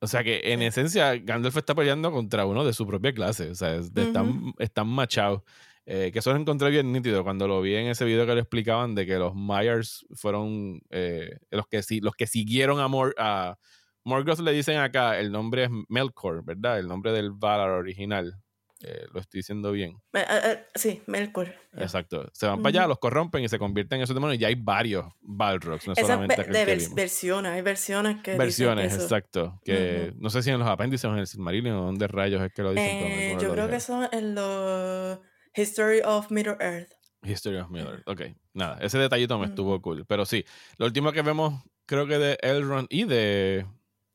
O sea que en esencia Gandalf está peleando contra uno de su propia clase. O sea, están, están machados. Eh, que eso lo encontré bien nítido cuando lo vi en ese video que le explicaban de que los Myers fueron eh, los, que, los que siguieron a, Mor a Morgoth. Le dicen acá, el nombre es Melkor, ¿verdad? El nombre del Valar original. Eh, lo estoy diciendo bien. Eh, eh, sí, Melkor. Exacto. Se van para allá, los corrompen y se convierten en esos demonios. Y ya hay varios Balrogs, no solamente de versiones, hay versiones que. Versiones, exacto. Que no sé si en los apéndices o en el Silmarillion o dónde rayos es que lo dicen. yo creo que son en los History of Middle Earth. History of Middle Earth. Ok, nada, ese detallito me estuvo cool. Pero sí, lo último que vemos, creo que de Elrond y de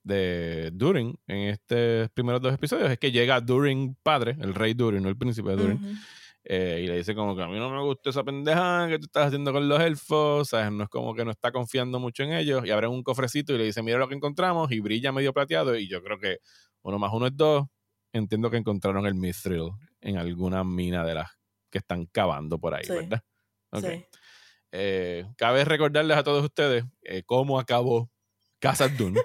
de Durin en estos primeros dos episodios es que llega Durin padre, el rey Durin, no el príncipe de Durin, eh, y le dice como que a mí no me gusta esa pendeja que tú estás haciendo con los elfos, ¿sabes? No es como que no está confiando mucho en ellos, y abre un cofrecito y le dice, mira lo que encontramos, y brilla medio plateado, y yo creo que uno más uno es dos, entiendo que encontraron el Mithril en alguna mina de las que están cavando por ahí, ¿verdad? Okay. Eh, cabe recordarles a todos ustedes eh, cómo acabó Casa Dune.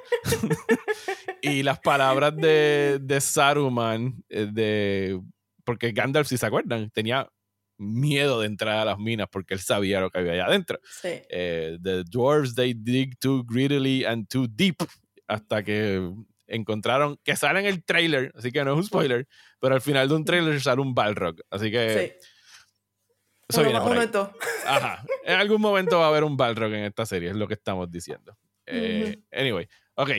y las palabras de, de Saruman, eh, de, porque Gandalf, si se acuerdan, tenía miedo de entrar a las minas porque él sabía lo que había allá adentro. Sí. Eh, the dwarves, they dig too greedily and too deep. Hasta que encontraron, que sale en el trailer, así que no es un spoiler, pero al final de un trailer sale un Balrog. Así que... Sí. Eso viene por Ajá. En algún momento va a haber un Balrog en esta serie, es lo que estamos diciendo. Eh, anyway, ok,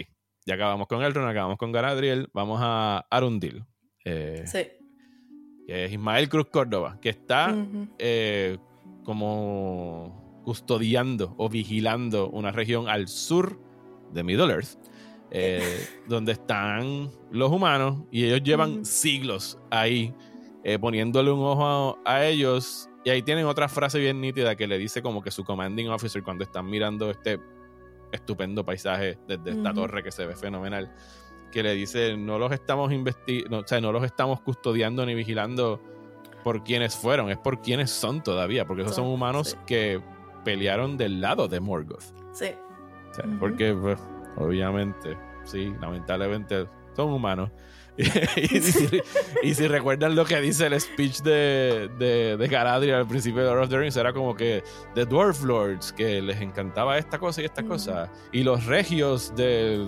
ya acabamos con Elrond, acabamos con Galadriel, vamos a Arundil. Eh, sí. Que es Ismael Cruz Córdoba, que está eh, como custodiando o vigilando una región al sur de Middle Earth, donde están los humanos y ellos llevan siglos ahí poniéndole un ojo a, ellos. Y ahí tienen otra frase bien nítida que le dice como que su commanding officer cuando están mirando este estupendo paisaje desde esta torre que se ve fenomenal, que le dice, no los estamos no, o sea, no los estamos custodiando ni vigilando por quienes fueron, es por quienes son todavía, porque esos son humanos que pelearon del lado de Morgoth. Sí. Porque, pues, obviamente, sí, lamentablemente son humanos y, si, recuerdan lo que dice el speech de, de, Galadriel al principio de Lord of the Rings, era como que The Dwarf Lords, que les encantaba esta cosa y esta cosa, y los regios de,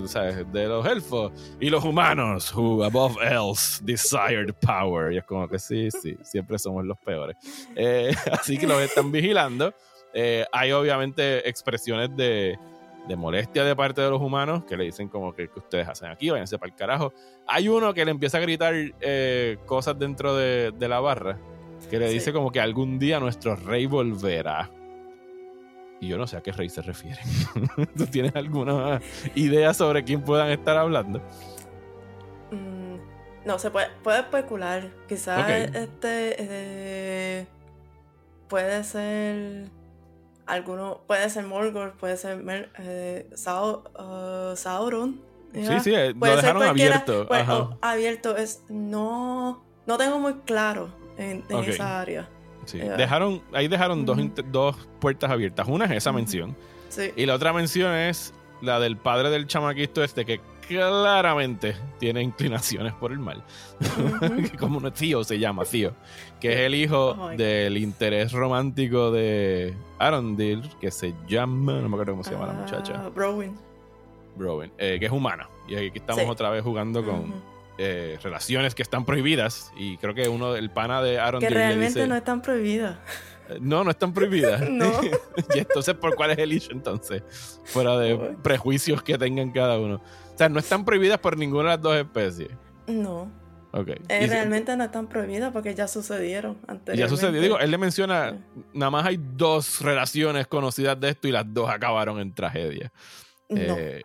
de los elfos, y los humanos, who above else desired power. Y es como que sí, sí, siempre somos los peores. Eh, así que los están vigilando. Eh, hay obviamente expresiones de de molestia de parte de los humanos que le dicen como que, que ustedes hacen aquí, váyanse para el carajo. Hay uno que le empieza a gritar eh, cosas dentro de, la barra que le dice como que algún día nuestro rey volverá. Y yo no sé a qué rey se refiere. ¿Tú tienes alguna idea sobre quién puedan estar hablando? Mm, no, se puede, puede especular. Quizás este eh, puede ser alguno puede ser Morgoth, puede ser eh, uh, Sauron. Sí, sí, eh, lo dejaron abierto. abierto es no no tengo muy claro en, esa área. Sí. Dejaron, ahí dejaron dos, dos puertas abiertas. Una es esa mención. Sí. Y la otra mención es la del padre del chamaquito este que claramente tiene inclinaciones por el mal. Como un tío se llama, tío. Que es el hijo oh del interés romántico de Arondil, que se llama, no me acuerdo cómo se llama la ah, muchacha. Browin. Browin, eh, que es humana. Y aquí estamos otra vez jugando con eh, relaciones que están prohibidas. Y creo que uno, el pana de Arondil. Que realmente no están prohibidas. No, no están prohibidas. no. y entonces, ¿por cuál es el issue entonces? Fuera de prejuicios que tengan cada uno. Sea, no están prohibidas por ninguna de las dos especies. No. Ok. Eh, realmente no están prohibidas porque ya sucedieron anteriormente. Ya sucedió. Digo, él le menciona, nada más hay dos relaciones conocidas de esto y las dos acabaron en tragedia. No. Eh,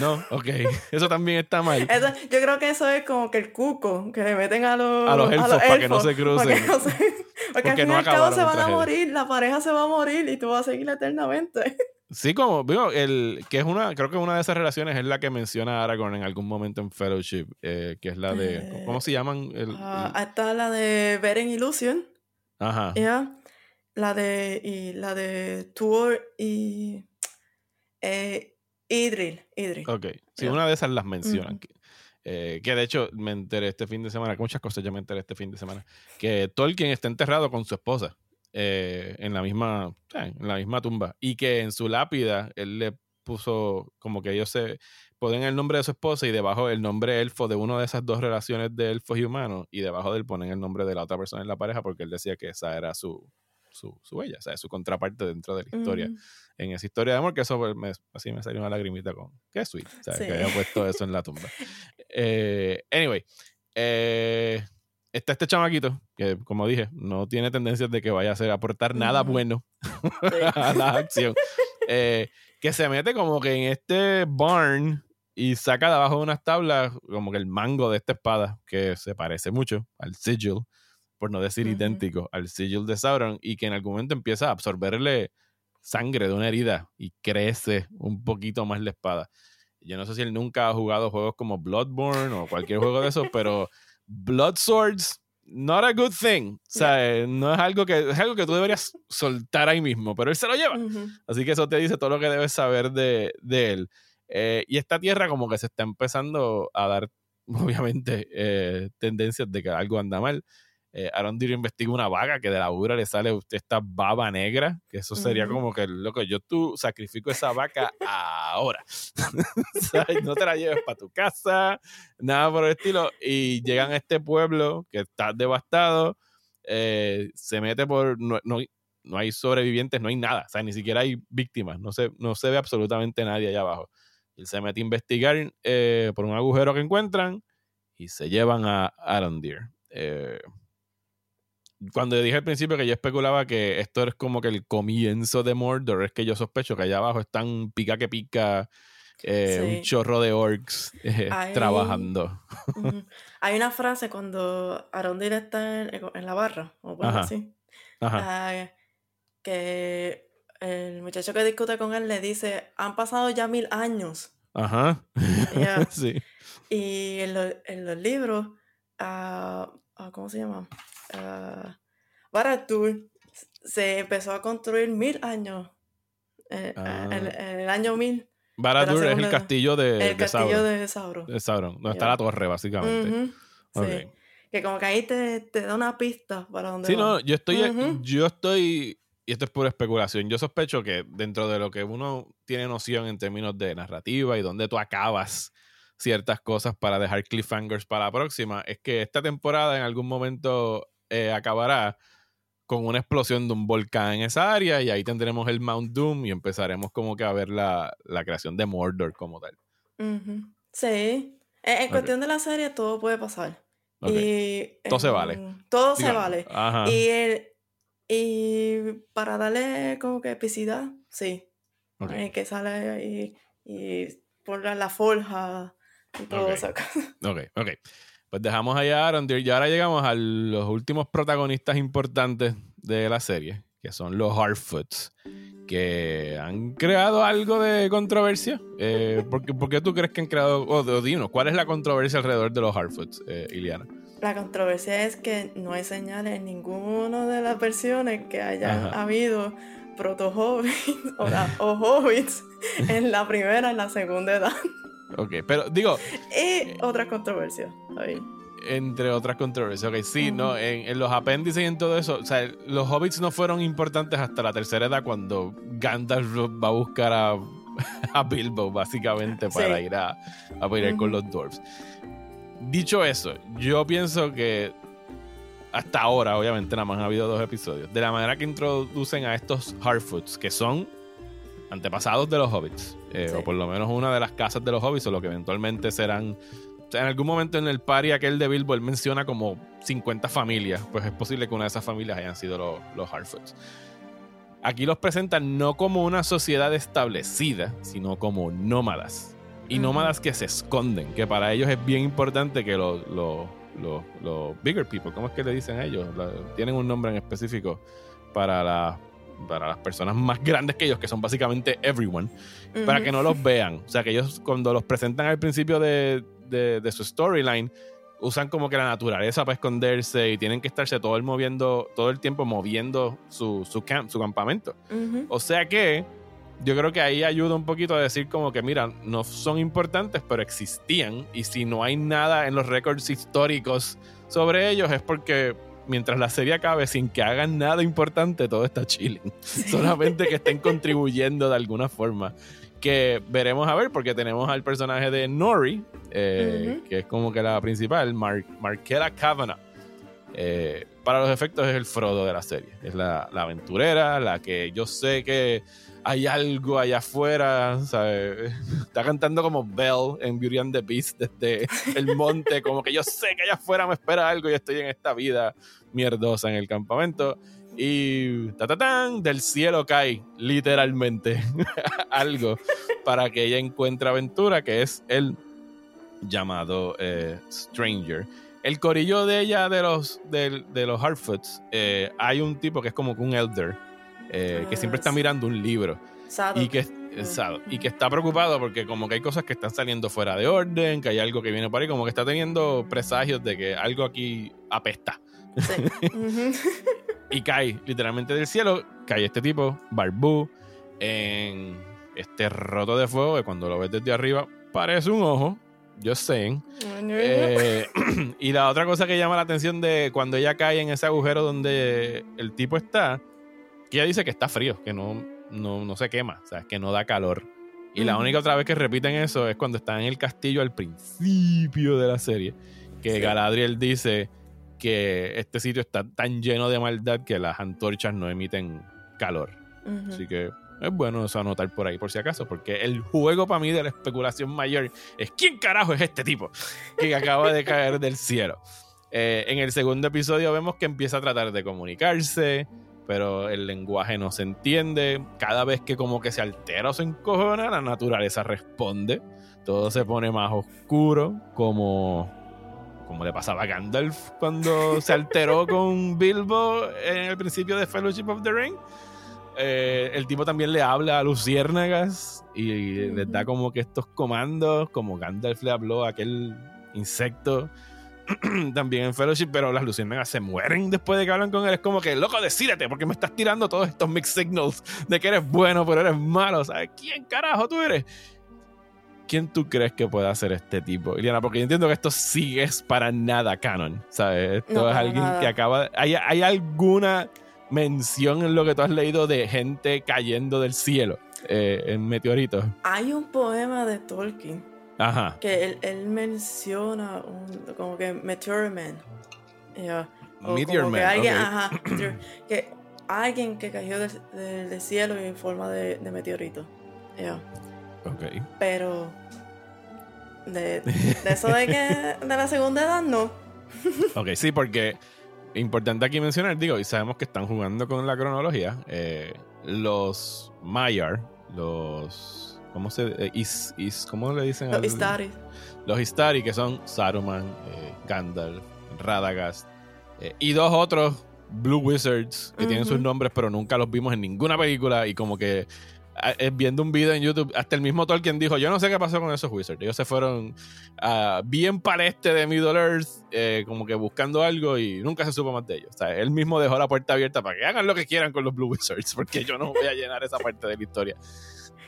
no, ok. Eso también está mal. yo creo que eso es como que el cuco que le meten a los, a los elfos, para que no se crucen. Porque, al fin y al cabo se van a morir, la pareja se va a morir y tú vas a seguir eternamente. Sí, como digo, el, que es una, creo que una de esas relaciones es la que menciona Aragorn en algún momento en Fellowship, eh, que es la de, ¿cómo se llaman? El, uh, Está la de Beren y Lucian. Ajá. Yeah. La de, y la de Tuor y eh, Idril, Idril. Ok, sí, una de esas las mencionan. Eh, que de hecho me enteré este fin de semana, que muchas cosas ya me enteré este fin de semana, que Tolkien está enterrado con su esposa eh, en, la misma, en la misma tumba y que en su lápida él le puso como que ellos se ponen el nombre de su esposa y debajo el nombre elfo de una de esas dos relaciones de elfos y humanos y debajo de él ponen el nombre de la otra persona en la pareja porque él decía que esa era su, su, su ella, o sea, su contraparte dentro de la historia. En esa historia de amor, que eso me, así me salió una lagrimita con, qué sweet, o sea, que había puesto eso en la tumba. Eh, anyway, eh, está este chamaquito, que como dije, no tiene tendencias de que vaya a hacer aportar nada bueno a la acción. Eh, que se mete como que en este barn y saca de abajo de unas tablas como que el mango de esta espada, que se parece mucho al sigil por no decir idéntico al sigil de Sauron, y que en algún momento empieza a absorberle sangre de una herida y crece un poquito más la espada. Yo no sé si él nunca ha jugado juegos como Bloodborne o cualquier juego de esos, pero Blood Swords, not a good thing. O sea, no es algo que es algo que tú deberías soltar ahí mismo, pero él se lo lleva. Así que eso te dice todo lo que debes saber de, él. Eh, y esta tierra como que se está empezando a dar, obviamente, eh, tendencias de que algo anda mal eh, Arondir investiga una vaga que de la ura le sale usted esta baba negra, que eso sería como que, loco, yo tú sacrifico esa vaca ahora. no te la lleves para tu casa, nada por el estilo. Y llegan a este pueblo que está devastado, eh, se mete por... No, no, hay sobrevivientes, no hay nada, o sea, ni siquiera hay víctimas, no se, no se ve absolutamente nadie allá abajo. Él se mete a investigar eh, por un agujero que encuentran y se llevan a Arondir. Eh, cuando dije al principio que yo especulaba que esto es como que el comienzo de Mordor, es que yo sospecho que allá abajo están pica que pica eh, un chorro de orcs eh, trabajando. Hay una frase cuando Arondir está en, la barra, o algo así, ah, que el muchacho que discute con él le dice, han pasado ya mil años. Ajá. sí. Y en, los libros, uh, ¿cómo se llama? Uh, Baratur se empezó a construir mil años. Eh, ah. en, el año mil. Baratur es el castillo de, el castillo de Sauron. De Sauron, donde está la torre, básicamente. sí. Que como que ahí te, te, da una pista para donde Sí, no, yo estoy, yo estoy, y esto es pura especulación, yo sospecho que dentro de lo que uno tiene noción en términos de narrativa y donde tú acabas ciertas cosas para dejar cliffhangers para la próxima, es que esta temporada en algún momento eh, acabará con una explosión de un volcán en esa área y ahí tendremos el Mount Doom y empezaremos como que a ver la, creación de Mordor como tal. Sí. E, en, cuestión de la serie todo puede pasar. Y, todo se vale. Todo se vale. Y, el, y para darle como que epicidad, sí. que sale ahí y por la forja y todo eso. Ok, ok. Pues dejamos allá a Aaron y ahora llegamos a los últimos protagonistas importantes de la serie, que son los Hardfoots, que han creado algo de controversia. Eh, ¿por, qué, tú crees que han creado, o oh, dinos, cuál es la controversia alrededor de los Hardfoots, eh, Iliana? La controversia es que no hay señales en ninguna de las versiones que hayan habido proto-hobbits o, hobbits en la primera y la segunda edad. Ok, pero digo. Y otra controversia Entre otras controversias. Ok, sí, ¿no? En, los apéndices y en todo eso. O sea, los hobbits no fueron importantes hasta la tercera edad cuando Gandalf va a buscar a, a Bilbo, básicamente, para ir a, a pelear con los dwarves. Dicho eso, yo pienso que hasta ahora, obviamente, nada más ha habido dos episodios. De la manera que introducen a estos Hardfoots, que son antepasados de los hobbits, eh, o por lo menos una de las casas de los hobbits, o lo que eventualmente serán. en algún momento en el party aquel de Bilbo, él menciona como 50 familias. Pues es posible que una de esas familias hayan sido los, los Hardfoots. Aquí los presentan no como una sociedad establecida, sino como nómadas y nómadas que se esconden, que para ellos es bien importante que los, los, bigger people, ¿cómo es que le dicen a ellos? tienen un nombre en específico para, para las personas más grandes que ellos, que son básicamente everyone, para que no los vean. O sea, que ellos cuando los presentan al principio de, de, su storyline, usan como que la naturaleza para esconderse y tienen que estarse todo el moviendo, todo el tiempo moviendo su, su camp, su campamento. O sea que yo creo que ahí ayuda un poquito a decir como que, mira, no son importantes, pero existían. Y si no hay nada en los récords históricos sobre ellos, es porque mientras la serie acabe sin que hagan nada importante, todo está chilling. Solamente que estén contribuyendo de alguna forma. Que veremos a ver, porque tenemos al personaje de Nori, eh, que es como que la principal, Mar Marquela Kavanagh. Eh, para los efectos es el Frodo de la serie. Es la, la aventurera, la que yo sé que hay algo allá afuera, ¿sabes? Está cantando como Belle en Beauty and the Beast desde el monte, como que yo sé que allá afuera me espera algo y estoy en esta vida mierdosa en el campamento. Y ta, ta, tan, del cielo cae literalmente algo para que ella encuentre aventura, que es el llamado eh, Stranger. El corillo de ella, de los, de, los Hardfoots, eh, hay un tipo que es como un elder, eh, que siempre está mirando un libro. Y que, y que está preocupado porque como que hay cosas que están saliendo fuera de orden, que hay algo que viene por ahí, como que está teniendo presagios de que algo aquí apesta. y cae literalmente del cielo, cae este tipo, Barbú, en este roto de fuego que cuando lo ves desde arriba parece un ojo, yo sé. Eh, y la otra cosa que llama la atención de cuando ella cae en ese agujero donde el tipo está, que ella dice que está frío, que no, no, se quema, o sea, que no da calor. Y la única otra vez que repiten eso es cuando está en el castillo al principio de la serie, que Galadriel dice que este sitio está tan lleno de maldad que las antorchas no emiten calor. Así que es bueno eso anotar por ahí, por si acaso, porque el juego para mí de la especulación mayor es quién carajo es este tipo que acaba de caer del cielo. Eh, en el segundo episodio vemos que empieza a tratar de comunicarse, pero el lenguaje no se entiende. Cada vez que como que se altera o se encojona, la naturaleza responde. Todo se pone más oscuro, como, como le pasaba a Gandalf cuando se alteró con Bilbo en el principio de Fellowship of the Ring. Eh, el tipo también le habla a luciérnagas y les da como que estos comandos, como Gandalf le habló a aquel insecto también en Fellowship, pero las luciérnagas se mueren después de que hablan con él. Es como que, loco, decídete, porque me estás tirando todos estos mixed signals de que eres bueno, pero eres malo. ¿Sabes quién carajo tú eres? ¿Quién tú crees que puede hacer este tipo, Iliana? Porque yo entiendo que esto sí es para nada canon, ¿sabes? Esto es alguien que acaba. ¿Hay, ¿Hay alguna mención en lo que tú has leído de gente cayendo del cielo eh, en meteoritos? Hay un poema de Tolkien Ajá. Que él, menciona como que Meteor Man. Meteor Man. alguien, ajá, que alguien que cayó del, cielo en forma de, meteorito. Okay. Pero de, eso de que de la segunda edad no. ok, sí, porque importante aquí mencionar, digo, y sabemos que están jugando con la cronología. Eh, los Mayar, los ¿Cómo se eh, is, ¿Cómo le dicen? Los Istari. Los Istari, que son Saruman, eh, Gandalf, Radagast eh, y dos otros Blue Wizards que tienen sus nombres, pero nunca los vimos en ninguna película y como que eh, viendo un video en YouTube, hasta el mismo Tolkien dijo, yo no sé qué pasó con esos wizards. Ellos se fueron uh, bien para este de Middle Earth, eh, como que buscando algo y nunca se supo más de ellos. O sea, él mismo dejó la puerta abierta para que hagan lo que quieran con los Blue Wizards, porque yo no voy a llenar esa parte de la historia.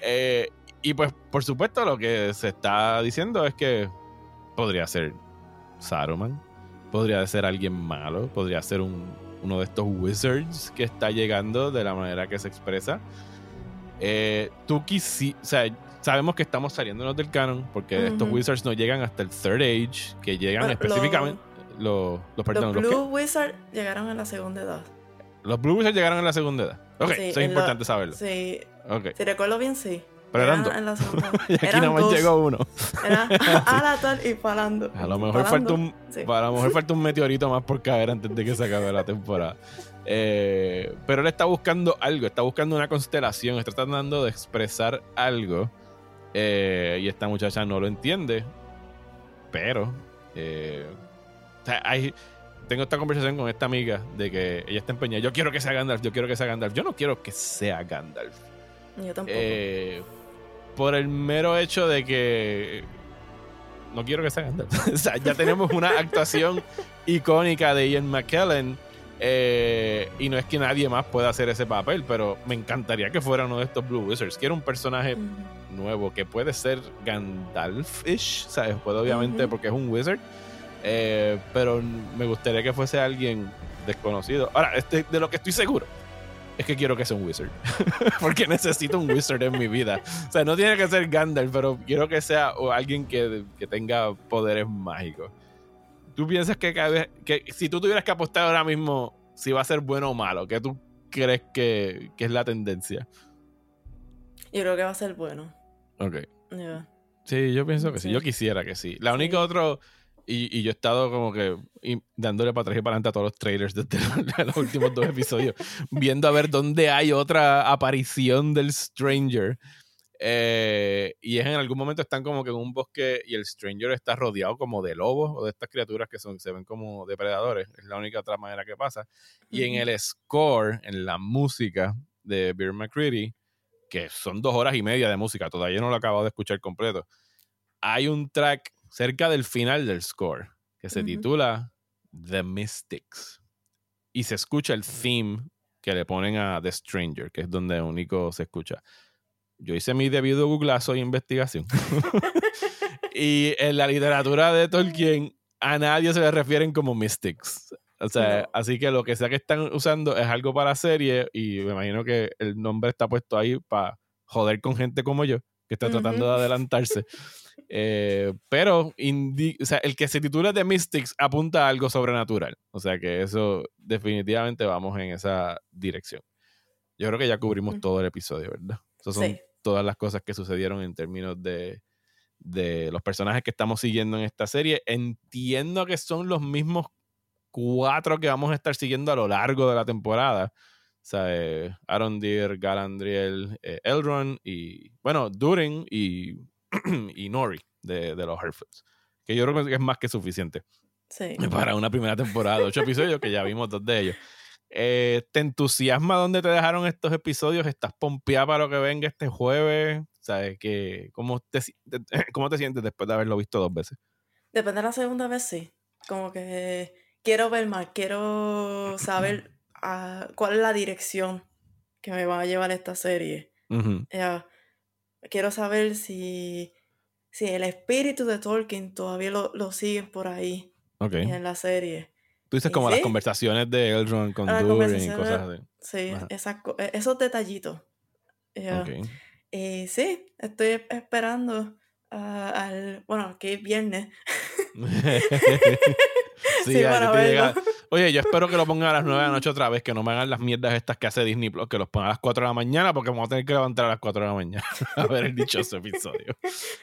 Eh, y pues, por supuesto, lo que se está diciendo es que podría ser Saruman, podría ser alguien malo, podría ser un, uno de estos wizards que está llegando de la manera que se expresa. Eh, tú quisi, o sea, sabemos que estamos saliéndonos del canon porque estos wizards no llegan hasta el Third Age, que llegan específicamente. Los, los, perdón, los Blue Wizards llegaron en la segunda edad. Los Blue Wizards llegaron en la segunda edad. Ok, eso es importante saberlo. Sí. Okay. Si recuerdo bien, sí. Pero eran, dos. Y aquí nada más llegó uno. Era Alatar y Palando. A lo mejor falta un, a lo mejor falta un meteorito más por caer antes de que se acabe la temporada. Eh, pero él está buscando algo, está buscando una constelación, está tratando de expresar algo. Eh, y esta muchacha no lo entiende. Pero eh, hay, tengo esta conversación con esta amiga de que ella está empeñada. Yo quiero que sea Gandalf, yo quiero que sea Gandalf. Yo no quiero que sea Gandalf. Yo tampoco. Por el mero hecho de que no quiero que sea Gandalf. o sea, ya tenemos una actuación icónica de Ian McKellen eh, y no es que nadie más pueda hacer ese papel, pero me encantaría que fuera uno de estos Blue Wizards. Quiero un personaje nuevo que puede ser Gandalf-ish, ¿sabes? Puede obviamente porque es un wizard, eh, pero me gustaría que fuese alguien desconocido. Ahora, este, de lo que estoy seguro es que quiero que sea un wizard, porque necesito un wizard en mi vida. O sea, no tiene que ser Gandalf, pero quiero que sea alguien que, que tenga poderes mágicos. ¿Tú piensas que, que si tú tuvieras que apostar ahora mismo si va a ser bueno o malo, qué tú crees que, es la tendencia? Yo creo que va a ser bueno. Ok. Sí, yo pienso que sí. Yo quisiera que sí. La única otra... Y, yo he estado como que dándole para atrás y para adelante a todos los trailers desde los últimos dos episodios, viendo a ver dónde hay otra aparición del Stranger. Eh, y es en algún momento están como que en un bosque y el Stranger está rodeado como de lobos o de estas criaturas que son, se ven como depredadores. Es la única otra manera que pasa. Y en el score, en la música de Beer McCready, que son dos horas y media de música, todavía no lo he acabado de escuchar completo. Hay un track cerca del final del score que se titula The Mystics. Y se escucha el theme que le ponen a The Stranger, que es donde único se escucha yo hice mi debido googlazo y investigación. y en la literatura de Tolkien a nadie se le refieren como mystics. O sea, así que lo que sea que están usando es algo para serie y me imagino que el nombre está puesto ahí para joder con gente como yo, que está tratando de adelantarse. Eh, pero o sea, el que se titula The Mystics apunta a algo sobrenatural. O sea que eso definitivamente vamos en esa dirección. Yo creo que ya cubrimos todo el episodio, ¿verdad? Esos son todas las cosas que sucedieron en términos de, los personajes que estamos siguiendo en esta serie. Entiendo que son los mismos cuatro que vamos a estar siguiendo a lo largo de la temporada. Eh, Arondir, Galandriel, eh, Elrond y, bueno, Durin y, y Nori de, los Herfoots. Que yo creo que es más que suficiente. Para una primera temporada, ocho episodios que ya vimos dos de ellos. Eh, ¿Te entusiasma dónde te dejaron estos episodios? ¿Estás pompeada para lo que venga este jueves? ¿Sabes que cómo, te, ¿Cómo te sientes después de haberlo visto dos veces? Después de la segunda vez, sí. Como que quiero ver más, quiero saber cuál es la dirección que me va a llevar esta serie. quiero saber si, si el espíritu de Tolkien todavía lo, lo siguen por ahí en la serie. Tú dices como las conversaciones de Elrond con Durin y cosas así. Sí, e, esos detallitos. Y sí, estoy esperando al. Bueno, que es viernes. sí, Oye, yo espero que lo pongan a las 9 de la noche otra vez, que no me hagan las mierdas estas que hace Disney Plus, que los pongan a las 4 de la mañana, porque vamos a tener que levantar a las 4 de la mañana a ver el dichoso episodio.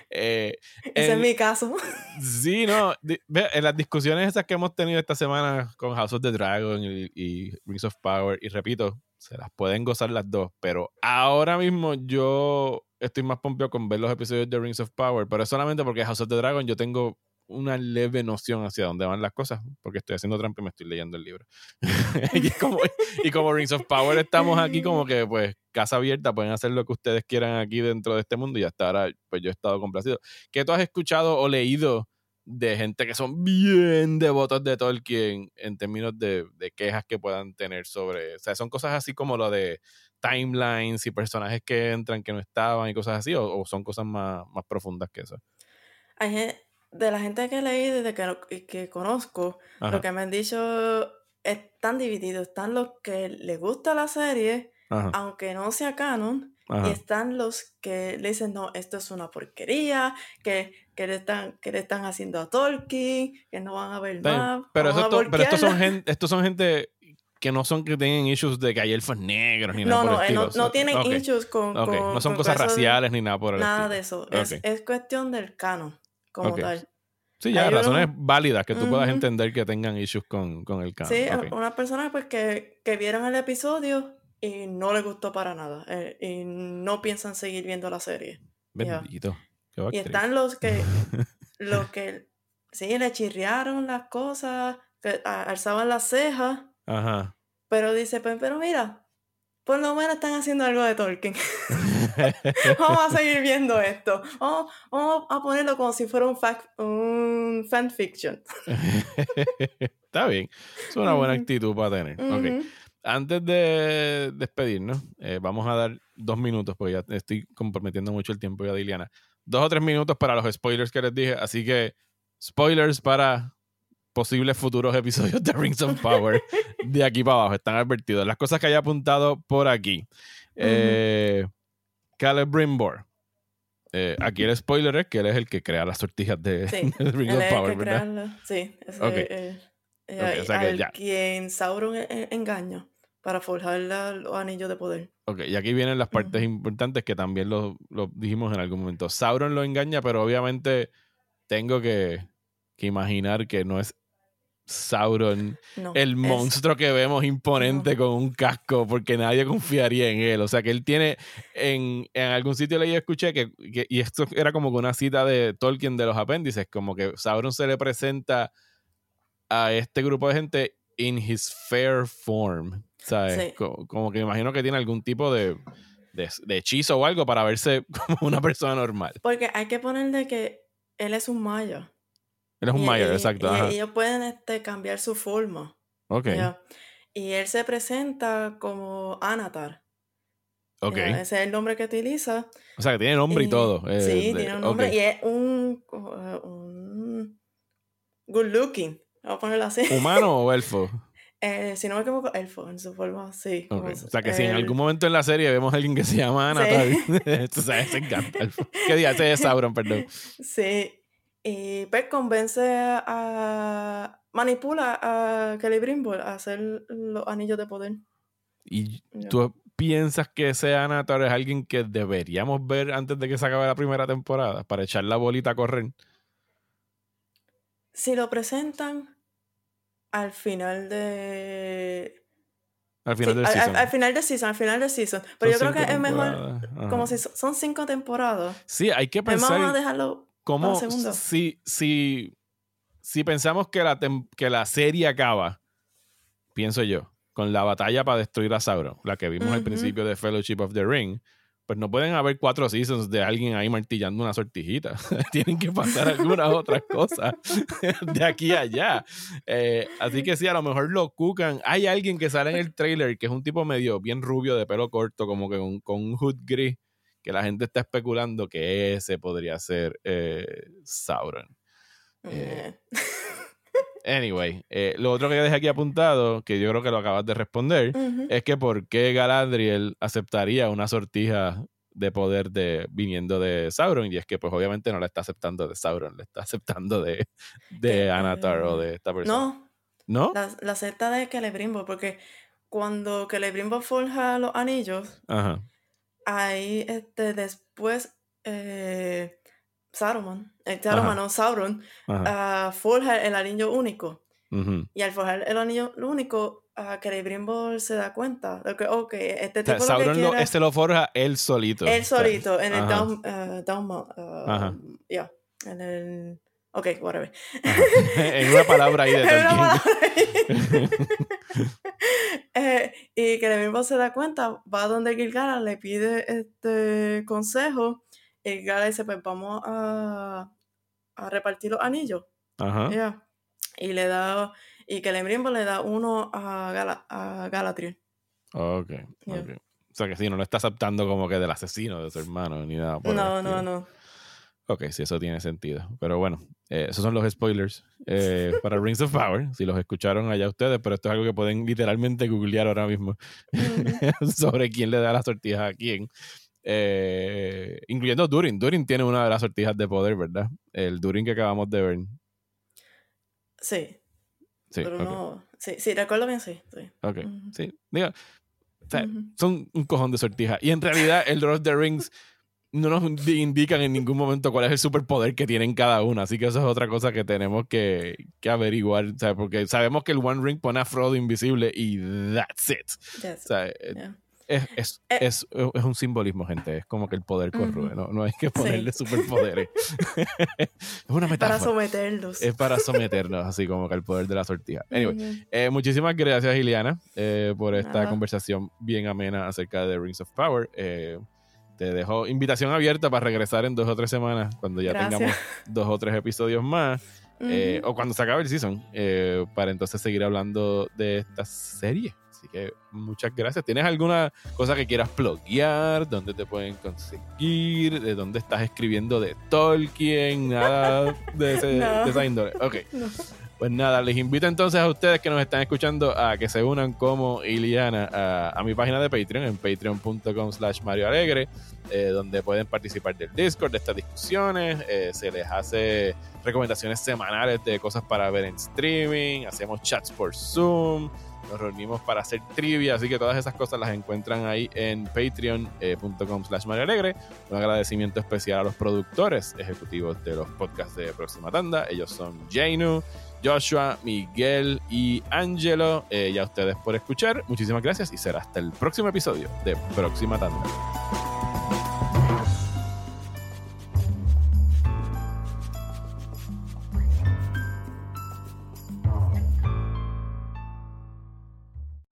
Eh, Ese es mi caso. Sí, no. en las discusiones esas que hemos tenido esta semana con House of the Dragon y, Rings of Power, y repito, se las pueden gozar las dos, pero ahora mismo yo estoy más pompeo con ver los episodios de Rings of Power, pero es solamente porque House of the Dragon yo tengo una leve noción hacia dónde van las cosas, porque estoy haciendo trampa y me estoy leyendo el libro. y, como, y como Rings of Power estamos aquí como que pues casa abierta, pueden hacer lo que ustedes quieran aquí dentro de este mundo y hasta ahora pues yo he estado complacido. ¿Qué tú has escuchado o leído de gente que son bien devotos de Tolkien en términos de, quejas que puedan tener sobre, o sea, son cosas así como lo de timelines y personajes que entran que no estaban y cosas así, o, son cosas más, más, profundas que eso. De la gente que leí desde que, que conozco, lo que me han dicho están divididos. Están los que les gusta la serie, aunque no sea canon, y están los que le dicen, no, esto es una porquería, que, que, le, están, que le están haciendo a Tolkien, que no van a ver más. Pero, pero estos, son gente, estos son gente que no son que tienen issues de que hay elfos negros ni nada por el eh, estilo. No, no tienen issues con, No son cosas raciales ni nada por el Nada de eso. Es, es, cuestión del canon, como tal. Sí, ya, razones válidas que tú puedas entender que tengan issues con, con el canon. Sí, una persona pues que, que vieron el episodio y no le gustó para nada. Eh, y no piensan seguir viendo la serie. Bendito. Y están los que, los que sí le chirriaron las cosas, que alzaban las cejas. Ajá. Pero dice, pues, pero mira, por lo menos están haciendo algo de Tolkien. vamos a seguir viendo esto. Vamos, a ponerlo como si fuera un, un fanfiction. Está bien. Es una buena actitud para tener. okay antes de despedirnos, eh, vamos a dar dos minutos, porque ya estoy comprometiendo mucho el tiempo ya de Iliana. Dos o tres minutos para los spoilers que les dije. Así que, spoilers para posibles futuros episodios de Rings of Power de aquí para abajo. Están advertidos. Las cosas que haya apuntado por aquí. Eh, Caleb Brimbor. Eh, aquí el spoiler es que él es el que crea las sortijas de, Rings of Power, ¿verdad? sí, es okay. o sea que ya. quien Sauron e-, e-, engaña para forjar los anillos de poder. Ok, y aquí vienen las partes importantes que también lo, dijimos en algún momento. Sauron lo engaña, pero obviamente tengo que, imaginar que no es Sauron el monstruo que vemos imponente con un casco, porque nadie confiaría en él. O sea que él tiene, en, algún sitio leí y escuché que, y esto era como una cita de Tolkien de los apéndices, como que Sauron se le presenta a este grupo de gente in his fair form. ¿sabes? Como, que me imagino que tiene algún tipo de, hechizo o algo para verse como una persona normal. Porque hay que ponerle que él es un maya. Él es un maya, exacto. Y, ellos pueden este, cambiar su forma. Ok. Y él se presenta como Anatar. Ok. ese es el nombre que utiliza. O sea, que tiene nombre y, todo. Eh, sí, tiene un nombre. Y es un, un good looking. Vamos a ponerlo así. ¿Humano o elfo? Eh, si no me equivoco, elfo en su forma, sí. O sea que si en algún momento en la serie vemos a alguien que se llama Ana, sí. sabes, se encanta. Elfo. ¿Qué día? Ese es Sauron, perdón. Sí. Y pues convence a. manipula a Celebrimbor a hacer los anillos de poder. ¿Y tú piensas que ese Anatar es alguien que deberíamos ver antes de que se acabe la primera temporada para echar la bolita a correr? Si lo presentan al final de. Al final del season. Al, final de season, al final de season. Pero yo creo que es mejor. Como si son cinco temporadas. Sí, hay que pensar. Vamos a dejarlo. Como si, si, si pensamos que la, que la serie acaba, pienso yo, con la batalla para destruir a Sauron, la que vimos al principio de Fellowship of the Ring, pues no pueden haber cuatro seasons de alguien ahí martillando una sortijita. Tienen que pasar algunas otras cosas de aquí a allá. Eh, así que sí, a lo mejor lo cucan. Hay alguien que sale en el trailer que es un tipo medio bien rubio, de pelo corto, como que con, un hood gris, que la gente está especulando que ese podría ser eh, Sauron. Eh, Anyway, eh, lo otro que ya dejé aquí apuntado, que yo creo que lo acabas de responder, es que por qué Galadriel aceptaría una sortija de poder de viniendo de Sauron y es que pues obviamente no la está aceptando de Sauron, le está aceptando de, de Anatar o de esta persona. No. ¿No? La, la acepta de Celebrimbor porque cuando Celebrimbor forja los anillos, ahí este, después eh, Saruman, eh, Saruman no Sauron, uh, forja el anillo único. Y al forjar el anillo único, uh, Celebrimbor se da cuenta de que, ok, este tipo o Sauron lo, este lo forja él solito. Él solito, en el Down, uh, down uh, yeah, en el Ok, whatever. en una palabra ahí de Tolkien. eh, y que mismo se da cuenta, va donde Gilgala le pide este consejo. Y Gilgala dice, pues vamos a, a repartir los anillos. Ajá. Y le da, y que Lemrimbo le da uno a, Gala, a Galadriel. Ok, ok. O sea que sí, no lo está aceptando como que del asesino de su hermano ni nada. no, no, no. Ok, sí, eso tiene sentido. Pero bueno, eh, esos son los spoilers eh, para Rings of Power. Si los escucharon allá ustedes, pero esto es algo que pueden literalmente googlear ahora mismo sobre quién le da las sortijas a quién. Eh, incluyendo Durin. Durin tiene una de las sortijas de poder, ¿verdad? El Durin que acabamos de ver. Sí. Sí, pero no. Sí, sí, recuerdo bien, sí. sí. Ok, sí. Diga, o sea, son un cojón de sortijas. Y en realidad, el Lord of the Rings no nos indican en ningún momento cuál es el superpoder que tienen cada uno. Así que eso es otra cosa que tenemos que, que averiguar. Porque sabemos que el One Ring pone a Frodo invisible y that's it. o sea, eh, es, es, eh. es, es, un simbolismo, gente. Es como que el poder corrue. no, no hay que ponerle superpoderes. es una metáfora. Para someterlos. Es para someternos, así como que el poder de la sortija. Anyway, eh, muchísimas gracias, Iliana, eh, por esta conversación bien amena acerca de Rings of Power. Te dejo invitación abierta para regresar en dos o tres semanas, cuando ya tengamos dos o tres episodios más. o cuando se acabe el season, para entonces seguir hablando de esta serie que muchas gracias. ¿Tienes alguna cosa que quieras bloguear? ¿Dónde te pueden conseguir? ¿De dónde estás escribiendo de Tolkien? Nada de, ese, esa índole. Ok. Pues nada, les invito entonces a ustedes que nos están escuchando a que se unan como Iliana a, mi página de Patreon en patreon.com slash Mario Alegre, eh, donde pueden participar del Discord, de estas discusiones, eh, se les hace recomendaciones semanales de cosas para ver en streaming, hacemos chats por Zoom, nos reunimos para hacer trivia, así que todas esas cosas las encuentran ahí en patreon.com slash Alegre. Un agradecimiento especial a los productores ejecutivos de los podcasts de Próxima Tanda. Ellos son Jainu, Joshua, Miguel y Angelo. Eh, ya ustedes por escuchar. Muchísimas gracias y será hasta el próximo episodio de Próxima Tanda.